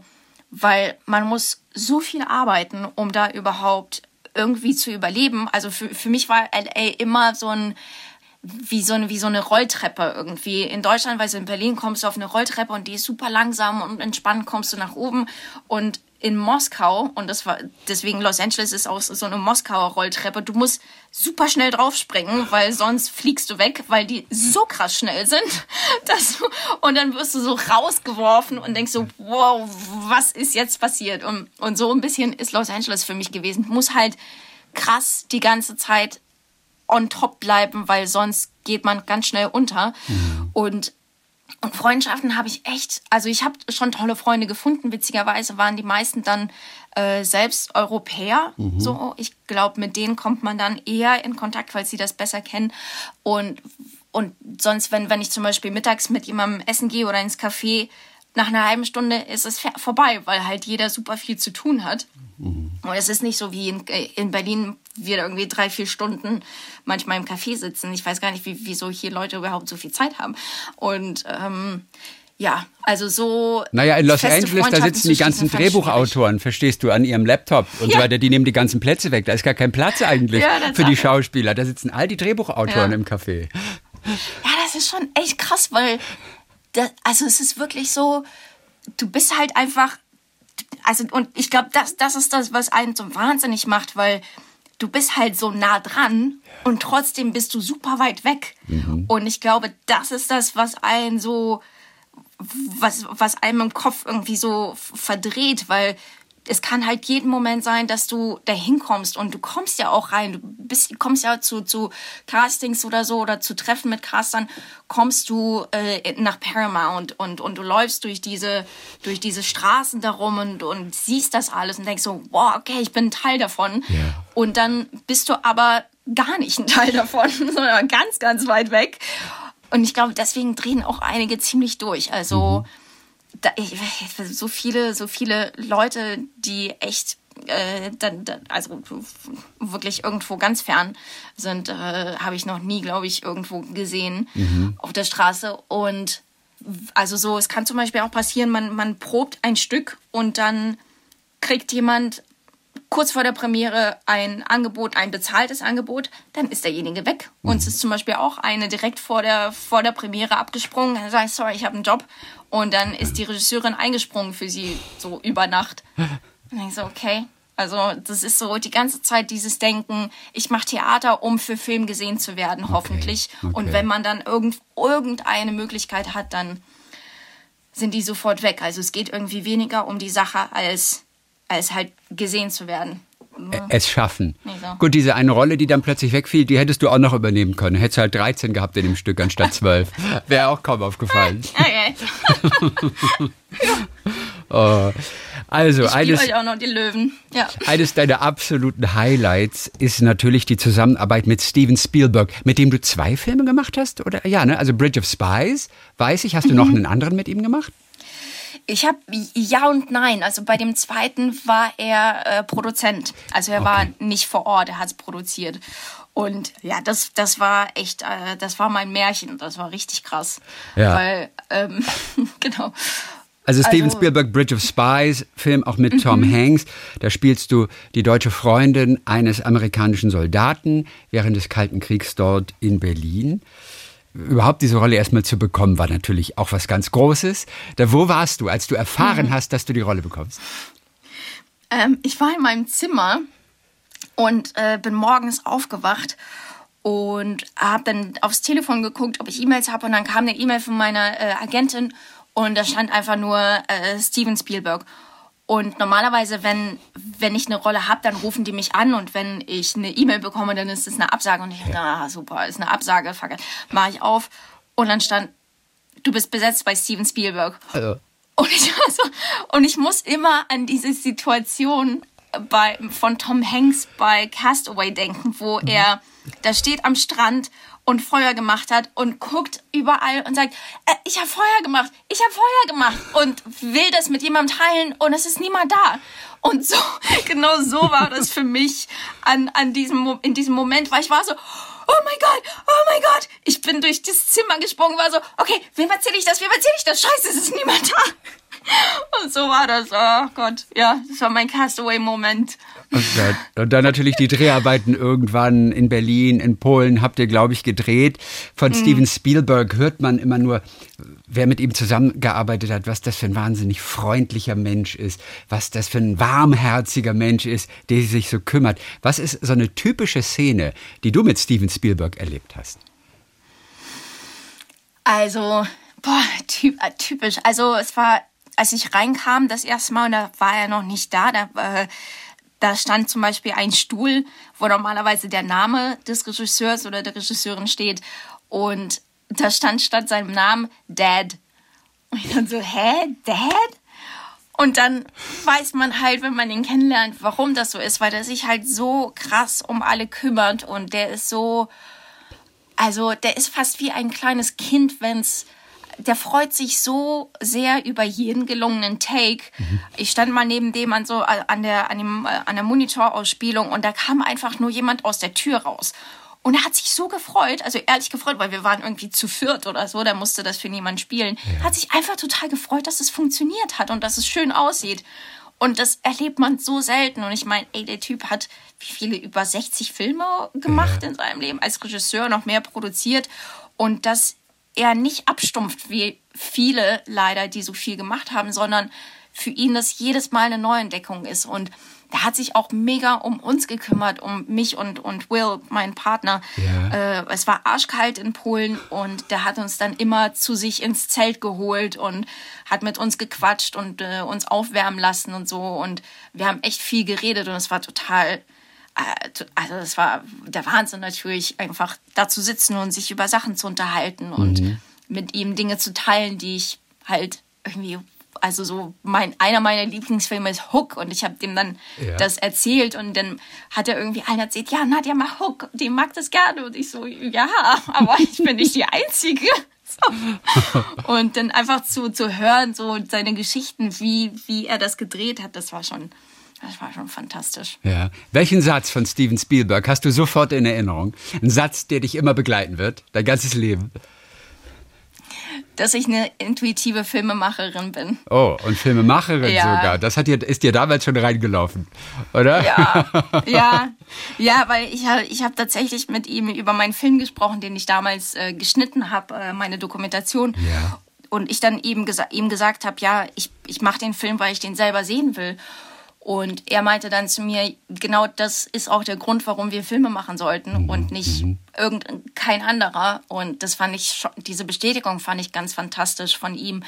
weil man muss so viel arbeiten, um da überhaupt irgendwie zu überleben. Also für, für mich war LA immer so ein wie so, eine, wie so eine Rolltreppe irgendwie. In Deutschland, weil du in Berlin kommst du auf eine Rolltreppe und die ist super langsam und entspannt kommst du nach oben. Und in Moskau, und das war deswegen Los Angeles ist auch so eine Moskauer Rolltreppe, du musst super schnell draufspringen, weil sonst fliegst du weg, weil die so krass schnell sind. [laughs] Dass du, und dann wirst du so rausgeworfen und denkst so, wow, was ist jetzt passiert? Und, und so ein bisschen ist Los Angeles für mich gewesen. Muss halt krass die ganze Zeit on top bleiben, weil sonst geht man ganz schnell unter. Mhm. Und und Freundschaften habe ich echt, also ich habe schon tolle Freunde gefunden. Witzigerweise waren die meisten dann äh, selbst Europäer. Mhm. So, ich glaube, mit denen kommt man dann eher in Kontakt, weil sie das besser kennen. Und, und sonst, wenn, wenn ich zum Beispiel mittags mit jemandem essen gehe oder ins Café, nach einer halben Stunde ist es vorbei, weil halt jeder super viel zu tun hat. Mhm. Und es ist nicht so wie in, äh, in Berlin, wir irgendwie drei, vier Stunden manchmal im Café sitzen. Ich weiß gar nicht, wie, wieso hier Leute überhaupt so viel Zeit haben. Und ähm, ja, also so. Naja, in Los Angeles, da sitzen die ganzen Drehbuchautoren, verstehst du, an ihrem Laptop und ja. so weiter. Die nehmen die ganzen Plätze weg. Da ist gar kein Platz eigentlich ja, für die Schauspieler. Da sitzen all die Drehbuchautoren ja. im Café. Ja, das ist schon echt krass, weil, das, also es ist wirklich so, du bist halt einfach also und ich glaube, das, das ist das, was einen so wahnsinnig macht, weil du bist halt so nah dran und trotzdem bist du super weit weg. Mhm. Und ich glaube, das ist das, was einen so, was, was einem im Kopf irgendwie so verdreht, weil es kann halt jeden Moment sein, dass du da hinkommst und du kommst ja auch rein. Du bist, kommst ja zu, zu Castings oder so oder zu Treffen mit Castern, kommst du äh, nach Paramount und, und du läufst durch diese, durch diese Straßen darum und, und siehst das alles und denkst so, wow, okay, ich bin ein Teil davon. Yeah. Und dann bist du aber gar nicht ein Teil davon, [laughs] sondern ganz, ganz weit weg. Und ich glaube, deswegen drehen auch einige ziemlich durch. Also, mhm da, ich, so viele, so viele Leute, die echt äh, dann, dann, also wirklich irgendwo ganz fern sind, äh, habe ich noch nie, glaube ich, irgendwo gesehen mhm. auf der Straße. Und also so, es kann zum Beispiel auch passieren, man, man probt ein Stück und dann kriegt jemand kurz vor der Premiere ein Angebot, ein bezahltes Angebot, dann ist derjenige weg. Mhm. Uns ist zum Beispiel auch eine direkt vor der, vor der Premiere abgesprungen. Dann sagt, sorry, ich habe einen Job. Und dann ist die Regisseurin eingesprungen für sie so über Nacht. [laughs] Und ich so, okay. Also das ist so die ganze Zeit dieses Denken, ich mache Theater, um für Film gesehen zu werden, okay. hoffentlich. Okay. Und wenn man dann irgend, irgendeine Möglichkeit hat, dann sind die sofort weg. Also es geht irgendwie weniger um die Sache, als, als halt gesehen zu werden es schaffen. So. Gut, diese eine Rolle, die dann plötzlich wegfiel, die hättest du auch noch übernehmen können. Hättest halt 13 gehabt in dem Stück anstatt [laughs] 12. Wäre auch kaum aufgefallen. [laughs] [laughs] oh. Also, ich eines, euch auch noch die Löwen. Ja. eines deiner absoluten Highlights ist natürlich die Zusammenarbeit mit Steven Spielberg, mit dem du zwei Filme gemacht hast, oder? Ja, ne? Also Bridge of Spies, weiß ich. Hast du mhm. noch einen anderen mit ihm gemacht? Ich habe ja und nein. Also bei dem zweiten war er äh, Produzent. Also er okay. war nicht vor Ort, er hat es produziert. Und ja, das, das war echt, äh, das war mein Märchen. Das war richtig krass. Ja. Weil, ähm, [laughs] genau. Also Steven Also- Spielberg Bridge of Spies, Film auch mit Tom Hanks. Da spielst du die deutsche Freundin eines amerikanischen Soldaten während des Kalten Kriegs dort in Berlin. Überhaupt diese Rolle erstmal zu bekommen, war natürlich auch was ganz Großes. Da, wo warst du, als du erfahren hast, dass du die Rolle bekommst? Ähm, ich war in meinem Zimmer und äh, bin morgens aufgewacht und habe dann aufs Telefon geguckt, ob ich E-Mails habe. Und dann kam eine E-Mail von meiner äh, Agentin und da stand einfach nur äh, Steven Spielberg. Und normalerweise, wenn, wenn ich eine Rolle habe, dann rufen die mich an und wenn ich eine E-Mail bekomme, dann ist es eine Absage. Und ich dachte, ah, super, ist eine Absage, fuck it. Mach ich auf. Und dann stand, du bist besetzt bei Steven Spielberg. Also, Und ich, war so, und ich muss immer an diese Situation bei, von Tom Hanks bei Castaway denken, wo er da steht am Strand und Feuer gemacht hat und guckt überall und sagt, äh, ich habe Feuer gemacht, ich habe Feuer gemacht und will das mit jemandem teilen und es ist niemand da. Und so, [laughs] genau so war das für mich an, an diesem, in diesem Moment, weil ich war so, oh mein Gott, oh mein Gott. Ich bin durch das Zimmer gesprungen, war so, okay, wem erzähle ich das, wem erzähle ich das? Scheiße, es ist niemand da. [laughs] Und so war das, oh Gott, ja, das war mein Castaway-Moment. Und dann, und dann natürlich die Dreharbeiten irgendwann in Berlin, in Polen habt ihr, glaube ich, gedreht. Von Steven Spielberg hört man immer nur, wer mit ihm zusammengearbeitet hat, was das für ein wahnsinnig freundlicher Mensch ist, was das für ein warmherziger Mensch ist, der sich so kümmert. Was ist so eine typische Szene, die du mit Steven Spielberg erlebt hast? Also, boah, typ, äh, typisch. Also es war, als ich reinkam das erste Mal, und da war er noch nicht da, da, äh, da stand zum Beispiel ein Stuhl, wo normalerweise der Name des Regisseurs oder der Regisseurin steht. Und da stand statt seinem Namen Dad. Und ich dann so, hä, Dad? Und dann weiß man halt, wenn man ihn kennenlernt, warum das so ist, weil der sich halt so krass um alle kümmert und der ist so, also der ist fast wie ein kleines Kind, wenn's der freut sich so sehr über jeden gelungenen Take. Ich stand mal neben dem an so an der an dem äh, an der Monitorausspielung und da kam einfach nur jemand aus der Tür raus. Und er hat sich so gefreut, also ehrlich gefreut, weil wir waren irgendwie zu viert oder so, da musste das für niemand spielen. Hat sich einfach total gefreut, dass es funktioniert hat und dass es schön aussieht. Und das erlebt man so selten. Und ich meine, ey, der Typ hat wie viele über 60 Filme gemacht in seinem Leben, als Regisseur noch mehr produziert. Und dass er nicht abstumpft, wie viele leider, die so viel gemacht haben, sondern für ihn das jedes Mal eine Neuentdeckung ist. Und der hat sich auch mega um uns gekümmert, um mich und, und Will, meinen Partner. Ja. Äh, es war arschkalt in Polen und der hat uns dann immer zu sich ins Zelt geholt und hat mit uns gequatscht und äh, uns aufwärmen lassen und so. Und wir haben echt viel geredet und es war total, also es war der Wahnsinn natürlich, einfach da zu sitzen und sich über Sachen zu unterhalten und mit ihm Dinge zu teilen, die ich halt irgendwie, also so mein einer meiner Lieblingsfilme ist Hook und ich habe dem dann Ja. das erzählt und dann hat er irgendwie einer erzählt, ja, Nadja, mach Hook, die mag das gerne und ich so, ja, aber [laughs] ich bin nicht die Einzige. So. Und dann einfach zu, zu hören, so seine Geschichten, wie, wie er das gedreht hat, das war schon, das war schon fantastisch. Ja. Welchen Satz von Steven Spielberg hast du sofort in Erinnerung? Ein Satz, der dich immer begleiten wird, dein ganzes Leben. Dass ich eine intuitive Filmemacherin bin. Oh, und Filmemacherin Ja. sogar. Das hat dir, ist dir damals schon reingelaufen, oder? Ja, [laughs] ja, ja, weil ich, ha- ich habe tatsächlich mit ihm über meinen Film gesprochen, den ich damals äh, geschnitten habe, äh, meine Dokumentation. Ja. Und ich dann eben gesa ihm gesagt habe, ja, ich, ich mache den Film, weil ich den selber sehen will. Und er meinte dann zu mir, genau das ist auch der Grund, warum wir Filme machen sollten und nicht irgendein kein anderer. Und das fand ich schon, diese Bestätigung fand ich ganz fantastisch von ihm,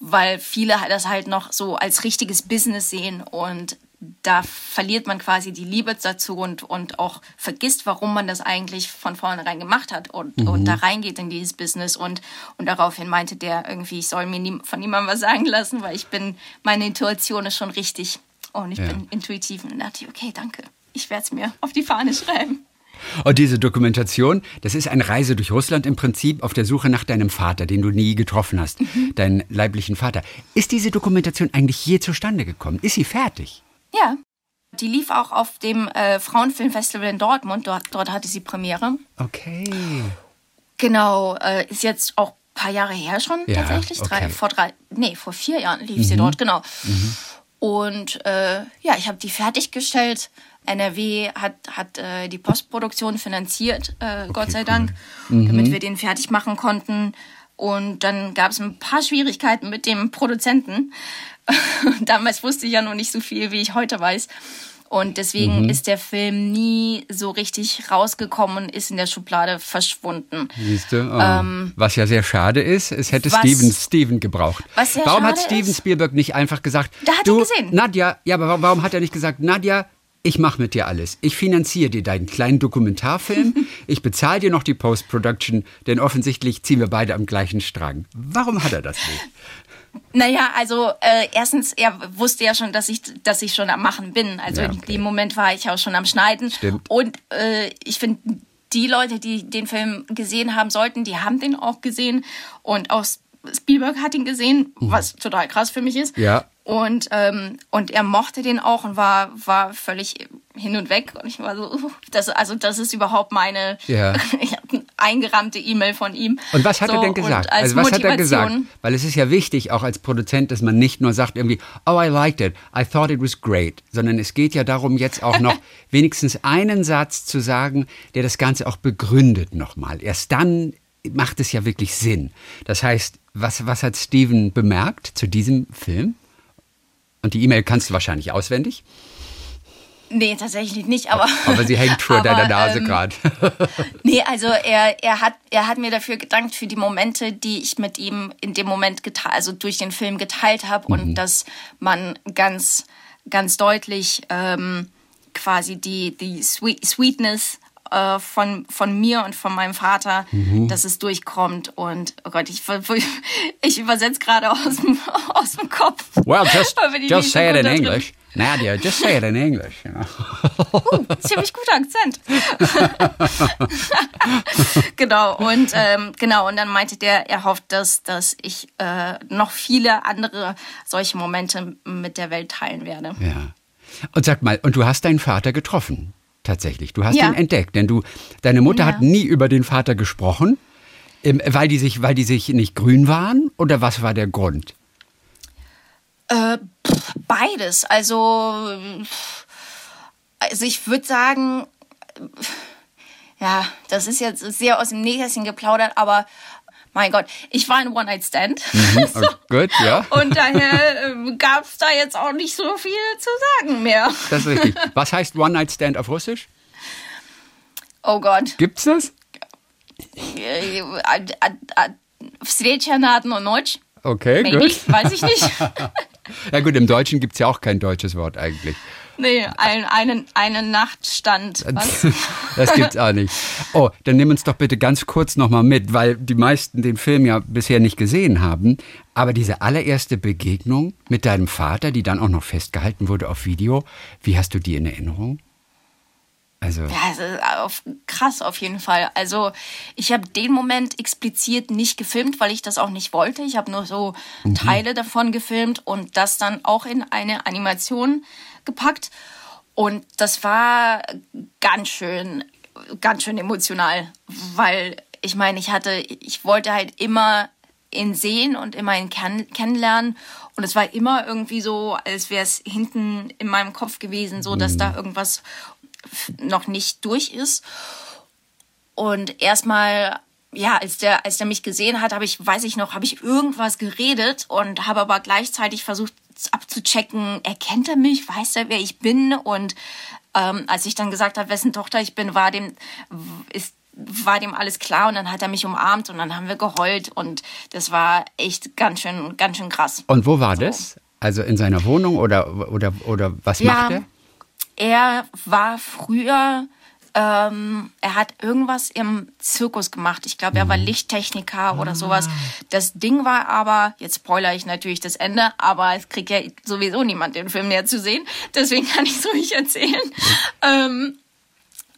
weil viele das halt noch so als richtiges Business sehen und da verliert man quasi die Liebe dazu und, und auch vergisst, warum man das eigentlich von vornherein gemacht hat und, und da reingeht in dieses Business. Und, und daraufhin meinte der irgendwie, ich soll mir nie, von niemandem was sagen lassen, weil ich bin, meine Intuition ist schon richtig. Und ich Ja. bin intuitiv. Und dann dachte ich, okay, danke. Ich werde es mir auf die Fahne schreiben. Und diese Dokumentation, das ist eine Reise durch Russland im Prinzip auf der Suche nach deinem Vater, den du nie getroffen hast, deinen leiblichen Vater. Ist diese Dokumentation eigentlich je zustande gekommen? Ist sie fertig? Ja, Die lief auch auf dem äh, Frauenfilmfestival in Dortmund. Dort, dort hatte sie Premiere. Okay. Genau, äh, ist jetzt auch ein paar Jahre her schon Ja, tatsächlich. Drei, okay. Mhm. vor drei, nee, vor vier Jahren lief sie dort, genau. Und äh, ja, ich habe die fertiggestellt. NRW hat, hat äh, die Postproduktion finanziert, äh, Gott sei Dank, Mhm. damit wir den fertig machen konnten. Und dann gab es ein paar Schwierigkeiten mit dem Produzenten. [laughs] Damals wusste ich ja noch nicht so viel, wie ich heute weiß. Und deswegen Mhm. ist der Film nie so richtig rausgekommen und ist in der Schublade verschwunden. Siehst du? Oh. was ja sehr schade ist, es hätte Ähm, was- Steven Steven gebraucht. Was sehr warum hat Steven ist- Spielberg nicht einfach gesagt, Da hat du, er gesehen. Nadja, ja, aber warum hat er nicht gesagt, Nadja, ich mache mit dir alles. Ich finanziere dir deinen kleinen Dokumentarfilm. [laughs] ich bezahle dir noch die Post-Production, denn offensichtlich ziehen wir beide am gleichen Strang. Warum hat er das nicht? Naja, also äh, erstens, er wusste ja schon, dass ich, dass ich schon am Machen bin. Also Ja, in okay. dem Moment war ich auch schon am Schneiden. Stimmt. Und äh, ich finde, die Leute, die den Film gesehen haben sollten, die haben den auch gesehen. Und auch Spielberg hat ihn gesehen, was total krass für mich ist. Mhm. Ja. Und, ähm, und er mochte den auch und war, war völlig hin und weg. Und ich war so, das, also das ist überhaupt meine Ja. [laughs] eingerahmte E-Mail von ihm. Und was hat so, er denn gesagt? Als Also was hat er Motivation- gesagt? Weil es ist ja wichtig, auch als Produzent, dass man nicht nur sagt irgendwie, oh, I liked it, I thought it was great, sondern es geht ja darum, jetzt auch noch [laughs] wenigstens einen Satz zu sagen, der das Ganze auch begründet nochmal. Erst dann macht es ja wirklich Sinn. Das heißt, was, was hat Steven bemerkt zu diesem Film? Und die E-Mail kannst du wahrscheinlich auswendig, Nee, tatsächlich nicht, aber. [laughs] aber sie hängt vor [laughs] deiner Nase ähm, gerade. [laughs] Nee, also er, er, hat, er hat mir dafür gedankt für die Momente, die ich mit ihm in dem Moment geteilt, also durch den Film geteilt habe Mhm. und dass man ganz, ganz deutlich ähm, quasi die, die Sweet, Sweetness äh, von, von mir und von meinem Vater, Mhm. dass es durchkommt. Und oh Gott, ich, [laughs] ich übersetze gerade aus dem, [laughs] aus dem Kopf. Well, just, just say it in drin. English. Nadia, just say it in English. You know. [laughs] ziemlich guter Akzent. genau, und ähm, genau, und dann meinte der, er hofft, dass, dass ich äh, noch viele andere solche Momente mit der Welt teilen werde. Ja. Und sag mal, und du hast deinen Vater getroffen, tatsächlich. Du hast Ja. ihn entdeckt, denn du, deine Mutter Ja. hat nie über den Vater gesprochen, weil die sich, weil die sich nicht grün waren, oder was war der Grund? Äh, beides. Also, also ich würde sagen, ja, das ist jetzt sehr aus dem Nähkästchen geplaudert, aber mein Gott, ich war ein One-Night-Stand. [laughs] Oh, gut, ja. Und daher äh, gab es da jetzt auch nicht so viel zu sagen mehr. Das ist richtig. Was heißt One Night Stand auf Russisch? Oh Gott. Gibt's das? Äh, а- а- а- Встреча на одну ночь? Okay, Maybe, gut. weiß ich nicht. [laughs] Ja gut, im Deutschen gibt's ja auch kein deutsches Wort eigentlich. nee, ein, einen, einen Nachtstand. Was? [laughs] Das gibt's auch nicht. Oh, dann nimm uns doch bitte ganz kurz nochmal mit, weil die meisten den Film ja bisher nicht gesehen haben. Aber diese allererste Begegnung mit deinem Vater, die dann auch noch festgehalten wurde auf Video, wie hast du die in Erinnerung? Also, Ja, also auf, krass auf jeden Fall. Also ich habe den Moment explizit nicht gefilmt, weil ich das auch nicht wollte. Ich habe nur so Teile davon gefilmt und das dann auch in eine Animation gepackt. Und das war ganz schön, ganz schön emotional, weil ich meine, ich hatte, ich wollte halt immer ihn sehen und immer ihn kenn kennenlernen. Und es war immer irgendwie so, als wäre es hinten in meinem Kopf gewesen, so dass da irgendwas noch nicht durch ist. Und erstmal, ja, als der, als der mich gesehen hat, habe ich, weiß ich noch, habe ich irgendwas geredet und habe aber gleichzeitig versucht abzuchecken, erkennt er mich, weiß er, wer ich bin? Und ähm, als ich dann gesagt habe, wessen Tochter ich bin, war dem, ist, war dem alles klar und dann hat er mich umarmt und dann haben wir geheult und das war echt ganz schön, ganz schön krass. und wo war das? Also in seiner Wohnung oder, oder, oder was macht er? Er war früher, ähm, er hat irgendwas im Zirkus gemacht. Ich glaube, er Mhm. war Lichttechniker Ah. oder sowas. Das Ding war aber, jetzt spoiler ich natürlich das Ende, aber es kriegt ja sowieso niemand den Film näher zu sehen. Deswegen kann ich es [laughs] ruhig erzählen. Ähm,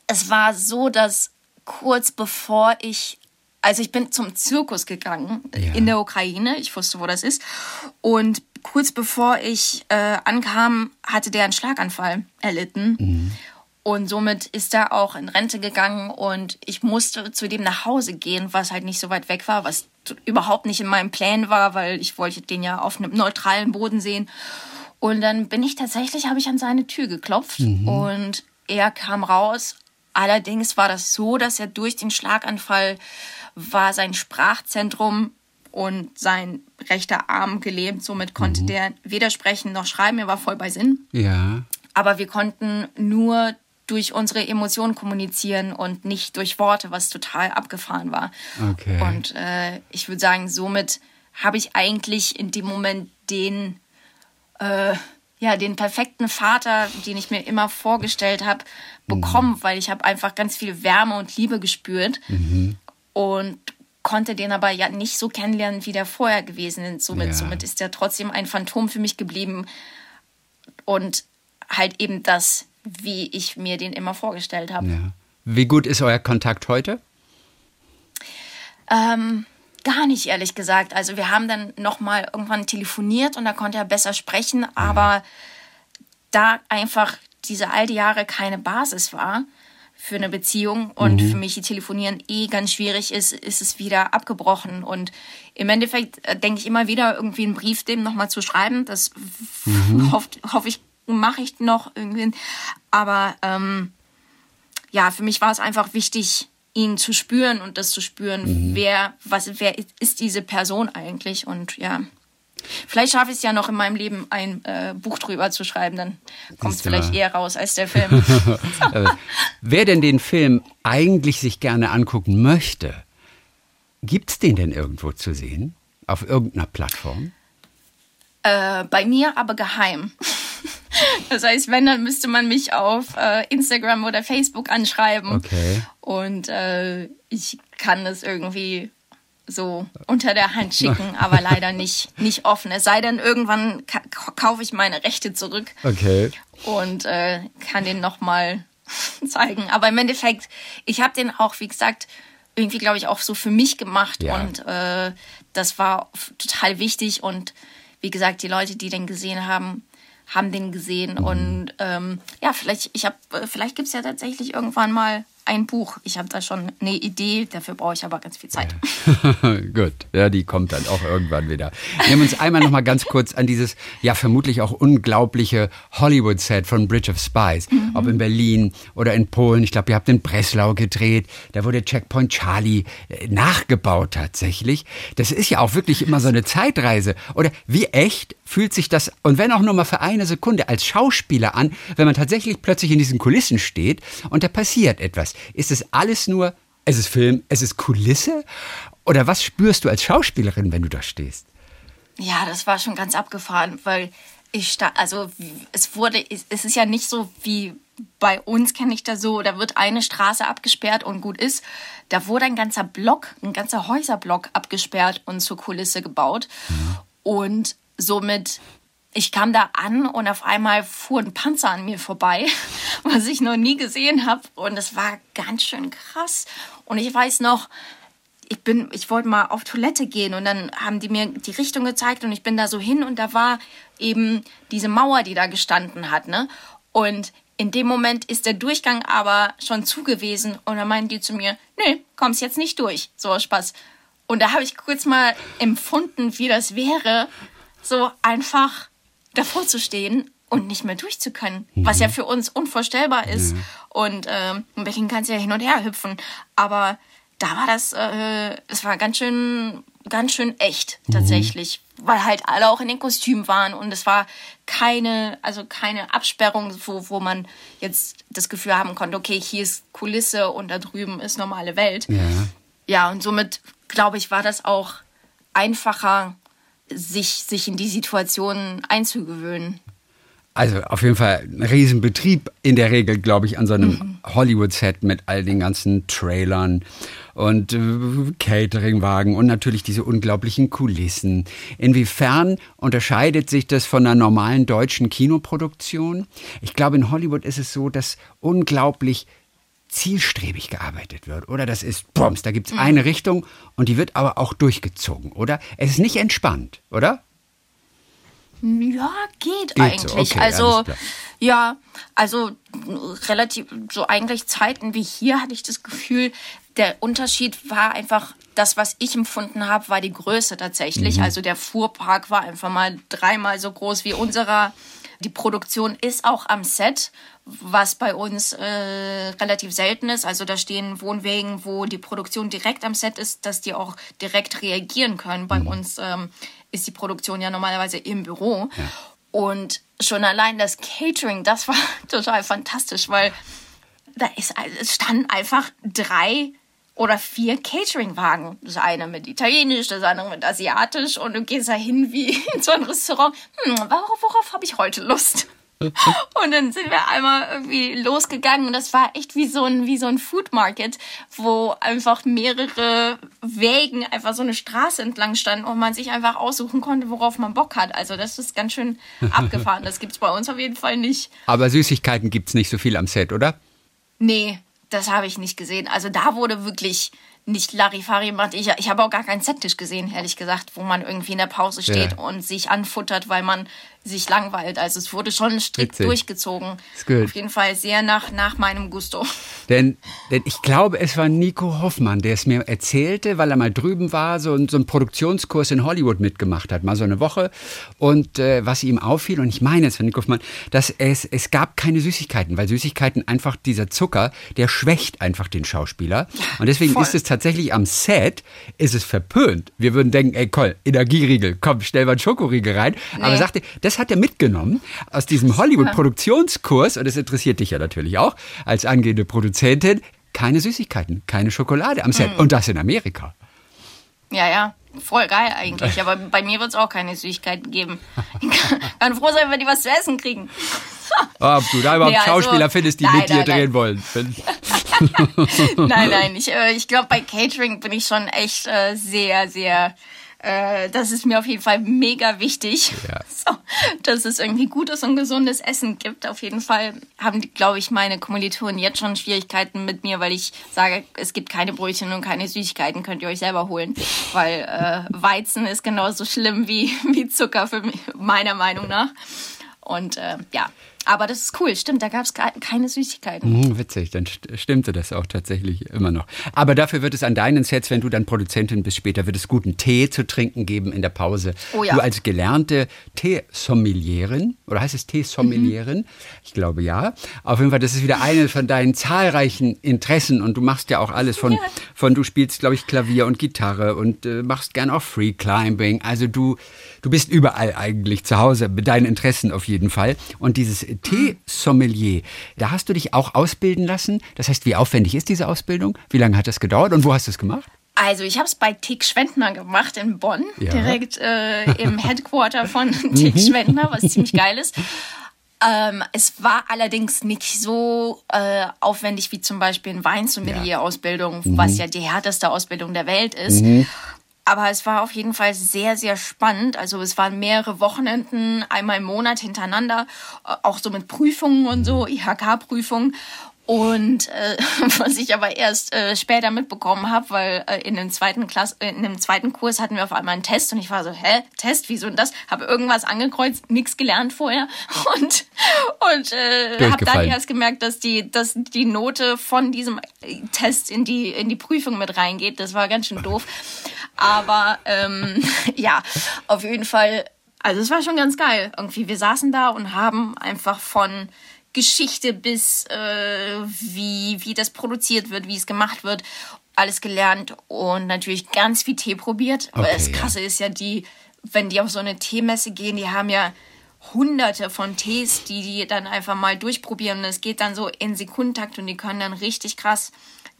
es war so, dass kurz bevor ich also ich bin zum Zirkus gegangen Ja. in der Ukraine. Ich wusste, wo das ist. Und kurz bevor ich äh, ankam, hatte der einen Schlaganfall erlitten. Und somit ist er auch in Rente gegangen und ich musste zu dem nach Hause gehen, was halt nicht so weit weg war, was überhaupt nicht in meinem Plan war, weil ich wollte den ja auf einem neutralen Boden sehen. Und dann bin ich tatsächlich, habe ich an seine Tür geklopft und er kam raus. Allerdings war das so, dass er durch den Schlaganfall war sein Sprachzentrum und sein rechter Arm gelähmt. Somit konnte der weder sprechen noch schreiben. Er war voll bei Sinn. Ja. Aber wir konnten nur durch unsere Emotionen kommunizieren und nicht durch Worte, was total abgefahren war. Okay. Und äh, ich würde sagen, somit habe ich eigentlich in dem Moment den, äh, ja, den perfekten Vater, den ich mir immer vorgestellt habe, bekommen, weil ich habe einfach ganz viel Wärme und Liebe gespürt und konnte den aber ja nicht so kennenlernen, wie der vorher gewesen ist. Somit, Ja. somit ist er trotzdem ein Phantom für mich geblieben und halt eben das, wie ich mir den immer vorgestellt habe. ja. Wie gut ist euer Kontakt heute? Ähm, gar nicht, ehrlich gesagt. Also wir haben dann nochmal irgendwann telefoniert und da konnte er besser sprechen, aber da einfach diese all die Jahre keine Basis war für eine Beziehung und für mich Telefonieren eh ganz schwierig ist, ist es wieder abgebrochen. Und im Endeffekt äh, denke ich immer wieder, irgendwie einen Brief dem nochmal zu schreiben. Das [laughs] hoffe hoff ich, mache ich noch irgendwie. Aber ähm, ja, für mich war es einfach wichtig, ihn zu spüren und das zu spüren, wer, was, wer ist diese Person eigentlich und ja. Vielleicht schaffe ich es ja noch in meinem Leben, ein äh, Buch drüber zu schreiben, dann kommt es vielleicht mal. eher raus als der Film. [laughs] Äh, wer denn den Film eigentlich sich gerne angucken möchte, gibt's den denn irgendwo zu sehen? Auf irgendeiner Plattform? äh, bei mir aber geheim. [laughs] Das heißt, wenn, dann müsste man mich auf äh, Instagram oder Facebook anschreiben. Okay. Und äh, ich kann das irgendwie so unter der Hand schicken, aber leider nicht, nicht offen. Es sei denn, irgendwann ka kaufe ich meine Rechte zurück Okay. und äh, kann den nochmal [laughs] zeigen. Aber im Endeffekt, ich habe den auch, wie gesagt, irgendwie, glaube ich, auch so für mich gemacht. Ja. Und äh, das war total wichtig. Und wie gesagt, die Leute, die den gesehen haben, haben den gesehen. Mhm. Und ähm, ja, vielleicht, ich habe, vielleicht gibt's ja tatsächlich irgendwann mal ein Buch. Ich habe da schon eine Idee, dafür brauche ich aber ganz viel Zeit. [laughs] Gut, ja, die kommt dann auch irgendwann wieder. Nehmen uns einmal noch mal ganz kurz an dieses, ja, vermutlich auch unglaubliche Hollywood-Set von Bridge of Spies, ob in Berlin oder in Polen. Ich glaube, ihr habt in Breslau gedreht. Da wurde Checkpoint Charlie äh, nachgebaut tatsächlich. Das ist ja auch wirklich immer so eine Zeitreise. Oder wie echt fühlt sich das, und wenn auch nur mal für eine Sekunde, als Schauspieler an, wenn man tatsächlich plötzlich in diesen Kulissen steht und da passiert etwas? Ist es alles nur es ist Film, es ist Kulisse? Oder was spürst du als Schauspielerin, wenn du da stehst? Ja, das war schon ganz abgefahren, weil ich sta also es wurde, es ist ja nicht so wie bei uns kenne ich das so, da wird eine Straße abgesperrt und gut ist. Da wurde ein ganzer Block, ein ganzer Häuserblock abgesperrt und zur Kulisse gebaut. Und somit, ich kam da an und auf einmal fuhr ein Panzer an mir vorbei, [laughs] was ich noch nie gesehen habe. Und es war ganz schön krass. Und ich weiß noch, ich ich wollte mal auf Toilette gehen und dann haben die mir die Richtung gezeigt und ich bin da so hin und da war eben diese Mauer, die da gestanden hat, ne? Und in dem Moment ist der Durchgang aber schon zu gewesen und dann meinten die zu mir, nee, kommst jetzt nicht durch. So Spaß. Und da habe ich kurz mal empfunden, wie das wäre, so einfach davor zu stehen und nicht mehr durchzukönnen, was ja für uns unvorstellbar ist. Und ähm, in Berlin kannst du ja hin und her hüpfen, aber da war das, äh, es war ganz schön, ganz schön echt tatsächlich, weil halt alle auch in den Kostümen waren und es war keine, also keine Absperrung, wo, wo man jetzt das Gefühl haben konnte, okay, hier ist Kulisse und da drüben ist normale Welt. Ja. Ja, und somit, glaube ich, war das auch einfacher, sich, sich in die Situation einzugewöhnen. Also auf jeden Fall ein Riesenbetrieb in der Regel, glaube ich, an so einem Hollywood-Set mit all den ganzen Trailern und äh, Cateringwagen und natürlich diese unglaublichen Kulissen. Inwiefern unterscheidet sich das von einer normalen deutschen Kinoproduktion? Ich glaube, in Hollywood ist es so, dass unglaublich zielstrebig gearbeitet wird, oder? Das ist Bums, da gibt es eine Richtung und die wird aber auch durchgezogen, oder? Es ist nicht entspannt, oder? Ja, geht, Geht eigentlich. so, okay, also ja, also relativ so eigentlich Zeiten wie hier hatte ich das Gefühl, der Unterschied war einfach das, was ich empfunden habe, war die Größe tatsächlich. Also der Fuhrpark war einfach mal dreimal so groß wie unserer. Die Produktion ist auch am Set, was bei uns äh, relativ selten ist. Also da stehen Wohnwegen, wo die Produktion direkt am Set ist, dass die auch direkt reagieren können. Bei uns ähm, ist die Produktion ja normalerweise im Büro. Und schon allein das Catering, das war [laughs] total fantastisch, weil da ist, es standen einfach drei oder vier Catering-Wagen. Das eine mit Italienisch, das andere mit Asiatisch und du gehst da hin wie [laughs] in so ein Restaurant. Hm, worauf, worauf habe ich heute Lust? [laughs] Und dann sind wir einmal irgendwie losgegangen und das war echt wie so ein, wie so ein Food Market, wo einfach mehrere Wägen einfach so eine Straße entlang standen und man sich einfach aussuchen konnte, worauf man Bock hat. Also das ist ganz schön [laughs] abgefahren. Das gibt's bei uns auf jeden Fall nicht. Aber Süßigkeiten gibt es nicht so viel am Set, oder? Nee, das habe ich nicht gesehen. Also da wurde wirklich nicht Larifari gemacht. Ich, ich habe auch gar keinen Settisch gesehen, ehrlich gesagt, wo man irgendwie in der Pause steht Ja. und sich anfuttert, weil man sich langweilt. Also es wurde schon strikt Witzig. durchgezogen. Ist gut. Auf jeden Fall sehr nach, nach meinem Gusto. Denn, denn ich glaube, es war Nico Hoffmann, der es mir erzählte, weil er mal drüben war, so, so einen Produktionskurs in Hollywood mitgemacht hat, mal so eine Woche. Und äh, was ihm auffiel, und ich meine es von Nico Hoffmann, dass es, es gab keine Süßigkeiten, weil Süßigkeiten einfach, dieser Zucker, der schwächt einfach den Schauspieler. Und deswegen voll. ist es tatsächlich am Set, ist es verpönt. Wir würden denken, ey, Koll, Energieriegel, komm, stell mal einen Schokoriegel rein. Aber er sagte, das hat er mitgenommen aus diesem Hollywood-Produktionskurs, und das interessiert dich ja natürlich auch, als angehende Produzentin, keine Süßigkeiten, keine Schokolade am Set. Und das in Amerika. Ja, ja. Voll geil eigentlich, aber bei mir wird es auch keine Süßigkeiten geben. [laughs] Ich kann, kann froh sein, wenn die was zu essen kriegen. Ob du da überhaupt Nee, also- Schauspieler findest, die Nein, mit dir nein, nein. drehen wollen. [laughs] Wenn- Nein, nein, ich, äh, ich glaube, bei Catering bin ich schon echt äh, sehr, sehr. Äh, das ist mir auf jeden Fall mega wichtig, Ja. [laughs] so, dass es irgendwie gutes und gesundes Essen gibt. Auf jeden Fall haben, glaube ich, meine Kommilitonen jetzt schon Schwierigkeiten mit mir, weil ich sage, es gibt keine Brötchen und keine Süßigkeiten, könnt ihr euch selber holen. Weil äh, Weizen ist genauso schlimm wie, wie Zucker, für mich, meiner Meinung nach. Und äh, ja, aber das ist cool, stimmt, da gab es keine Süßigkeiten. Hm, witzig, dann st stimmte das auch tatsächlich immer noch. Aber dafür wird es an deinen Sets, wenn du dann Produzentin bist später, wird es guten Tee zu trinken geben in der Pause. Oh ja. Du als gelernte Teesommelierin, oder heißt es Teesommelierin? Ich glaube ja. Auf jeden Fall, das ist wieder eine von deinen zahlreichen Interessen und du machst ja auch alles von, von du spielst, glaube ich, Klavier und Gitarre und äh, machst gern auch Free Climbing. Also du, du bist überall eigentlich zu Hause, mit deinen Interessen auf jeden Fall. Und dieses Teesommelier, da hast du dich auch ausbilden lassen. Das heißt, wie aufwendig ist diese Ausbildung? Wie lange hat das gedauert und wo hast du es gemacht? Also ich habe es bei Tick Schwendner gemacht in Bonn, Ja. direkt äh, im [laughs] Headquarter von Tick Schwendner, was ziemlich geil ist. Ähm, es war allerdings nicht so äh, aufwendig wie zum Beispiel eine Weinsommelier-Ausbildung, was ja die härteste Ausbildung der Welt ist. Aber es war auf jeden Fall sehr, sehr spannend. Also es waren mehrere Wochenenden, einmal im Monat hintereinander, äh, auch so mit Prüfungen und so, IHK-Prüfungen. Und äh, [laughs] was ich aber erst äh, später mitbekommen habe, weil äh, in dem zweiten Klass, äh, in dem zweiten Kurs hatten wir auf einmal einen Test und ich war so, hä, Test, wieso denn das? Habe irgendwas angekreuzt, nichts gelernt vorher [laughs] und und äh, habe dann erst gemerkt, dass die, dass die Note von diesem äh, Test in die in die Prüfung mit reingeht. Das war ganz schön doof. Aber ähm, [laughs] ja, auf jeden Fall. Also es war schon ganz geil. Irgendwie, wir saßen da und haben einfach von Geschichte bis äh, wie, wie das produziert wird, wie es gemacht wird, alles gelernt und natürlich ganz viel Tee probiert. Aber Okay, das ja. Krasse ist ja die, wenn die auf so eine Teemesse gehen, die haben ja hunderte von Tees, die die dann einfach mal durchprobieren und es geht dann so in Sekundentakt und die können dann richtig krass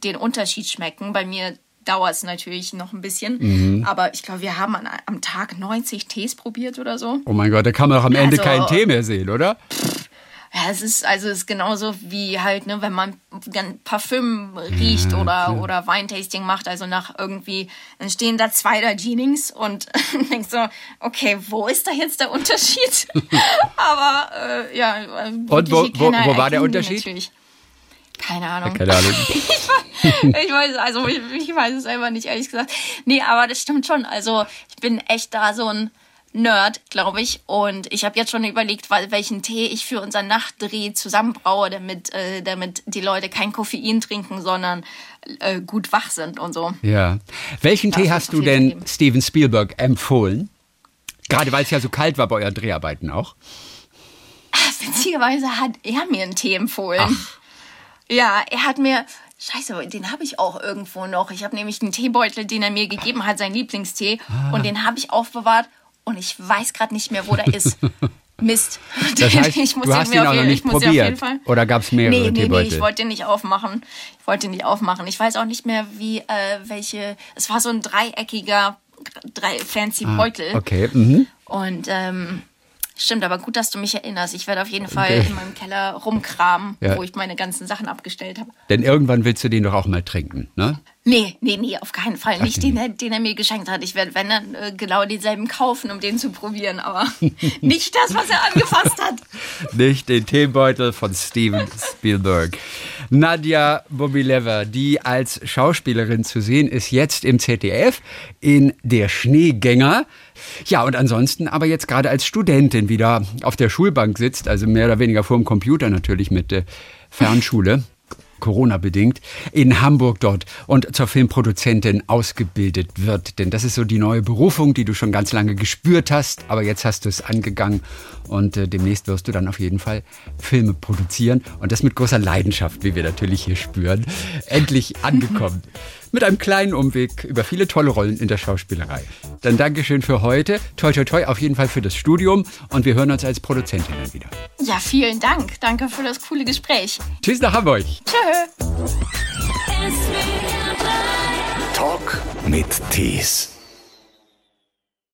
den Unterschied schmecken. Bei mir dauert es natürlich noch ein bisschen, Mhm. aber ich glaube, wir haben an, am Tag 90 Tees probiert oder so. Oh mein Gott, da kann man doch am Ende Also- keinen Tee mehr sehen, oder? Ja, es ist also es ist genauso wie halt, ne, wenn man Parfüm riecht oder oder Weintasting macht, also nach irgendwie, dann stehen da zwei da Jeanings und [laughs] denkst so, okay, wo ist da jetzt der Unterschied? [laughs] Aber äh, ja, äh, Und wo- wo- wo war der Unterschied? Natürlich. Keine Ahnung. Keine Ahnung. [laughs] ich weiß, also ich, ich weiß es selber nicht, ehrlich gesagt. Nee, aber das stimmt schon. Also ich bin echt da so ein Nerd, glaube ich. Und ich habe jetzt schon überlegt, welchen Tee ich für unseren Nachtdreh zusammenbraue, damit, äh, damit die Leute kein Koffein trinken, sondern äh, gut wach sind und so. Ja. Welchen das Tee hast du denn geben. Steven Spielberg empfohlen? Gerade weil es ja so kalt war bei euren Dreharbeiten auch. Ach, witzigerweise hat er mir einen Tee empfohlen. Ach. Ja, er hat mir. Scheiße, den habe ich auch irgendwo noch. Ich habe nämlich einen Teebeutel, den er mir gegeben hat, seinen Lieblingstee. Ah. Und den habe ich aufbewahrt und ich weiß gerade nicht mehr, wo der ist. [laughs] Mist. Das heißt, [laughs] ich muss du hast ihn auch noch nicht probiert? Oder gab es mehrere nee, nee, Teebeutel? Nee, ich wollte den nicht aufmachen. Ich wollte den nicht aufmachen. Ich weiß auch nicht mehr, wie, äh, welche, es war so ein dreieckiger, drei fancy ah, Beutel. Okay. Mhm. Und ähm, Stimmt, aber gut, dass du mich erinnerst. Ich werde auf jeden Fall okay. in meinem Keller rumkramen, ja. wo ich meine ganzen Sachen abgestellt habe. Denn irgendwann willst du den doch auch mal trinken, ne? Nee, nee, nee, auf keinen Fall. Nicht den, den er mir geschenkt hat. Ich werde, wenn dann, äh, genau denselben kaufen, um den zu probieren. Aber [laughs] nicht das, was er angefasst hat. [laughs] nicht den Teebeutel von Steven Spielberg. Nadja Bobileva, die als Schauspielerin zu sehen ist, jetzt im ZDF in Der Schneegänger. Ja, und ansonsten aber jetzt gerade als Studentin wieder auf der Schulbank sitzt, also mehr oder weniger vor dem Computer natürlich mit äh, Fernschule. [laughs] Corona-bedingt, in Hamburg dort und zur Filmproduzentin ausgebildet wird. Denn das ist so die neue Berufung, die du schon ganz lange gespürt hast, aber jetzt hast du es angegangen und äh, demnächst wirst du dann auf jeden Fall Filme produzieren und das mit großer Leidenschaft, wie wir natürlich hier spüren. Endlich angekommen. [laughs] mit einem kleinen Umweg über viele tolle Rollen in der Schauspielerei. Dann Dankeschön für heute. Toi, toi, toi, auf jeden Fall für das Studium und wir hören uns als Produzentinnen wieder. Ja, vielen Dank. Danke für das coole Gespräch. Tschüss nach Hamburg. Tschö. Talk mit Tees.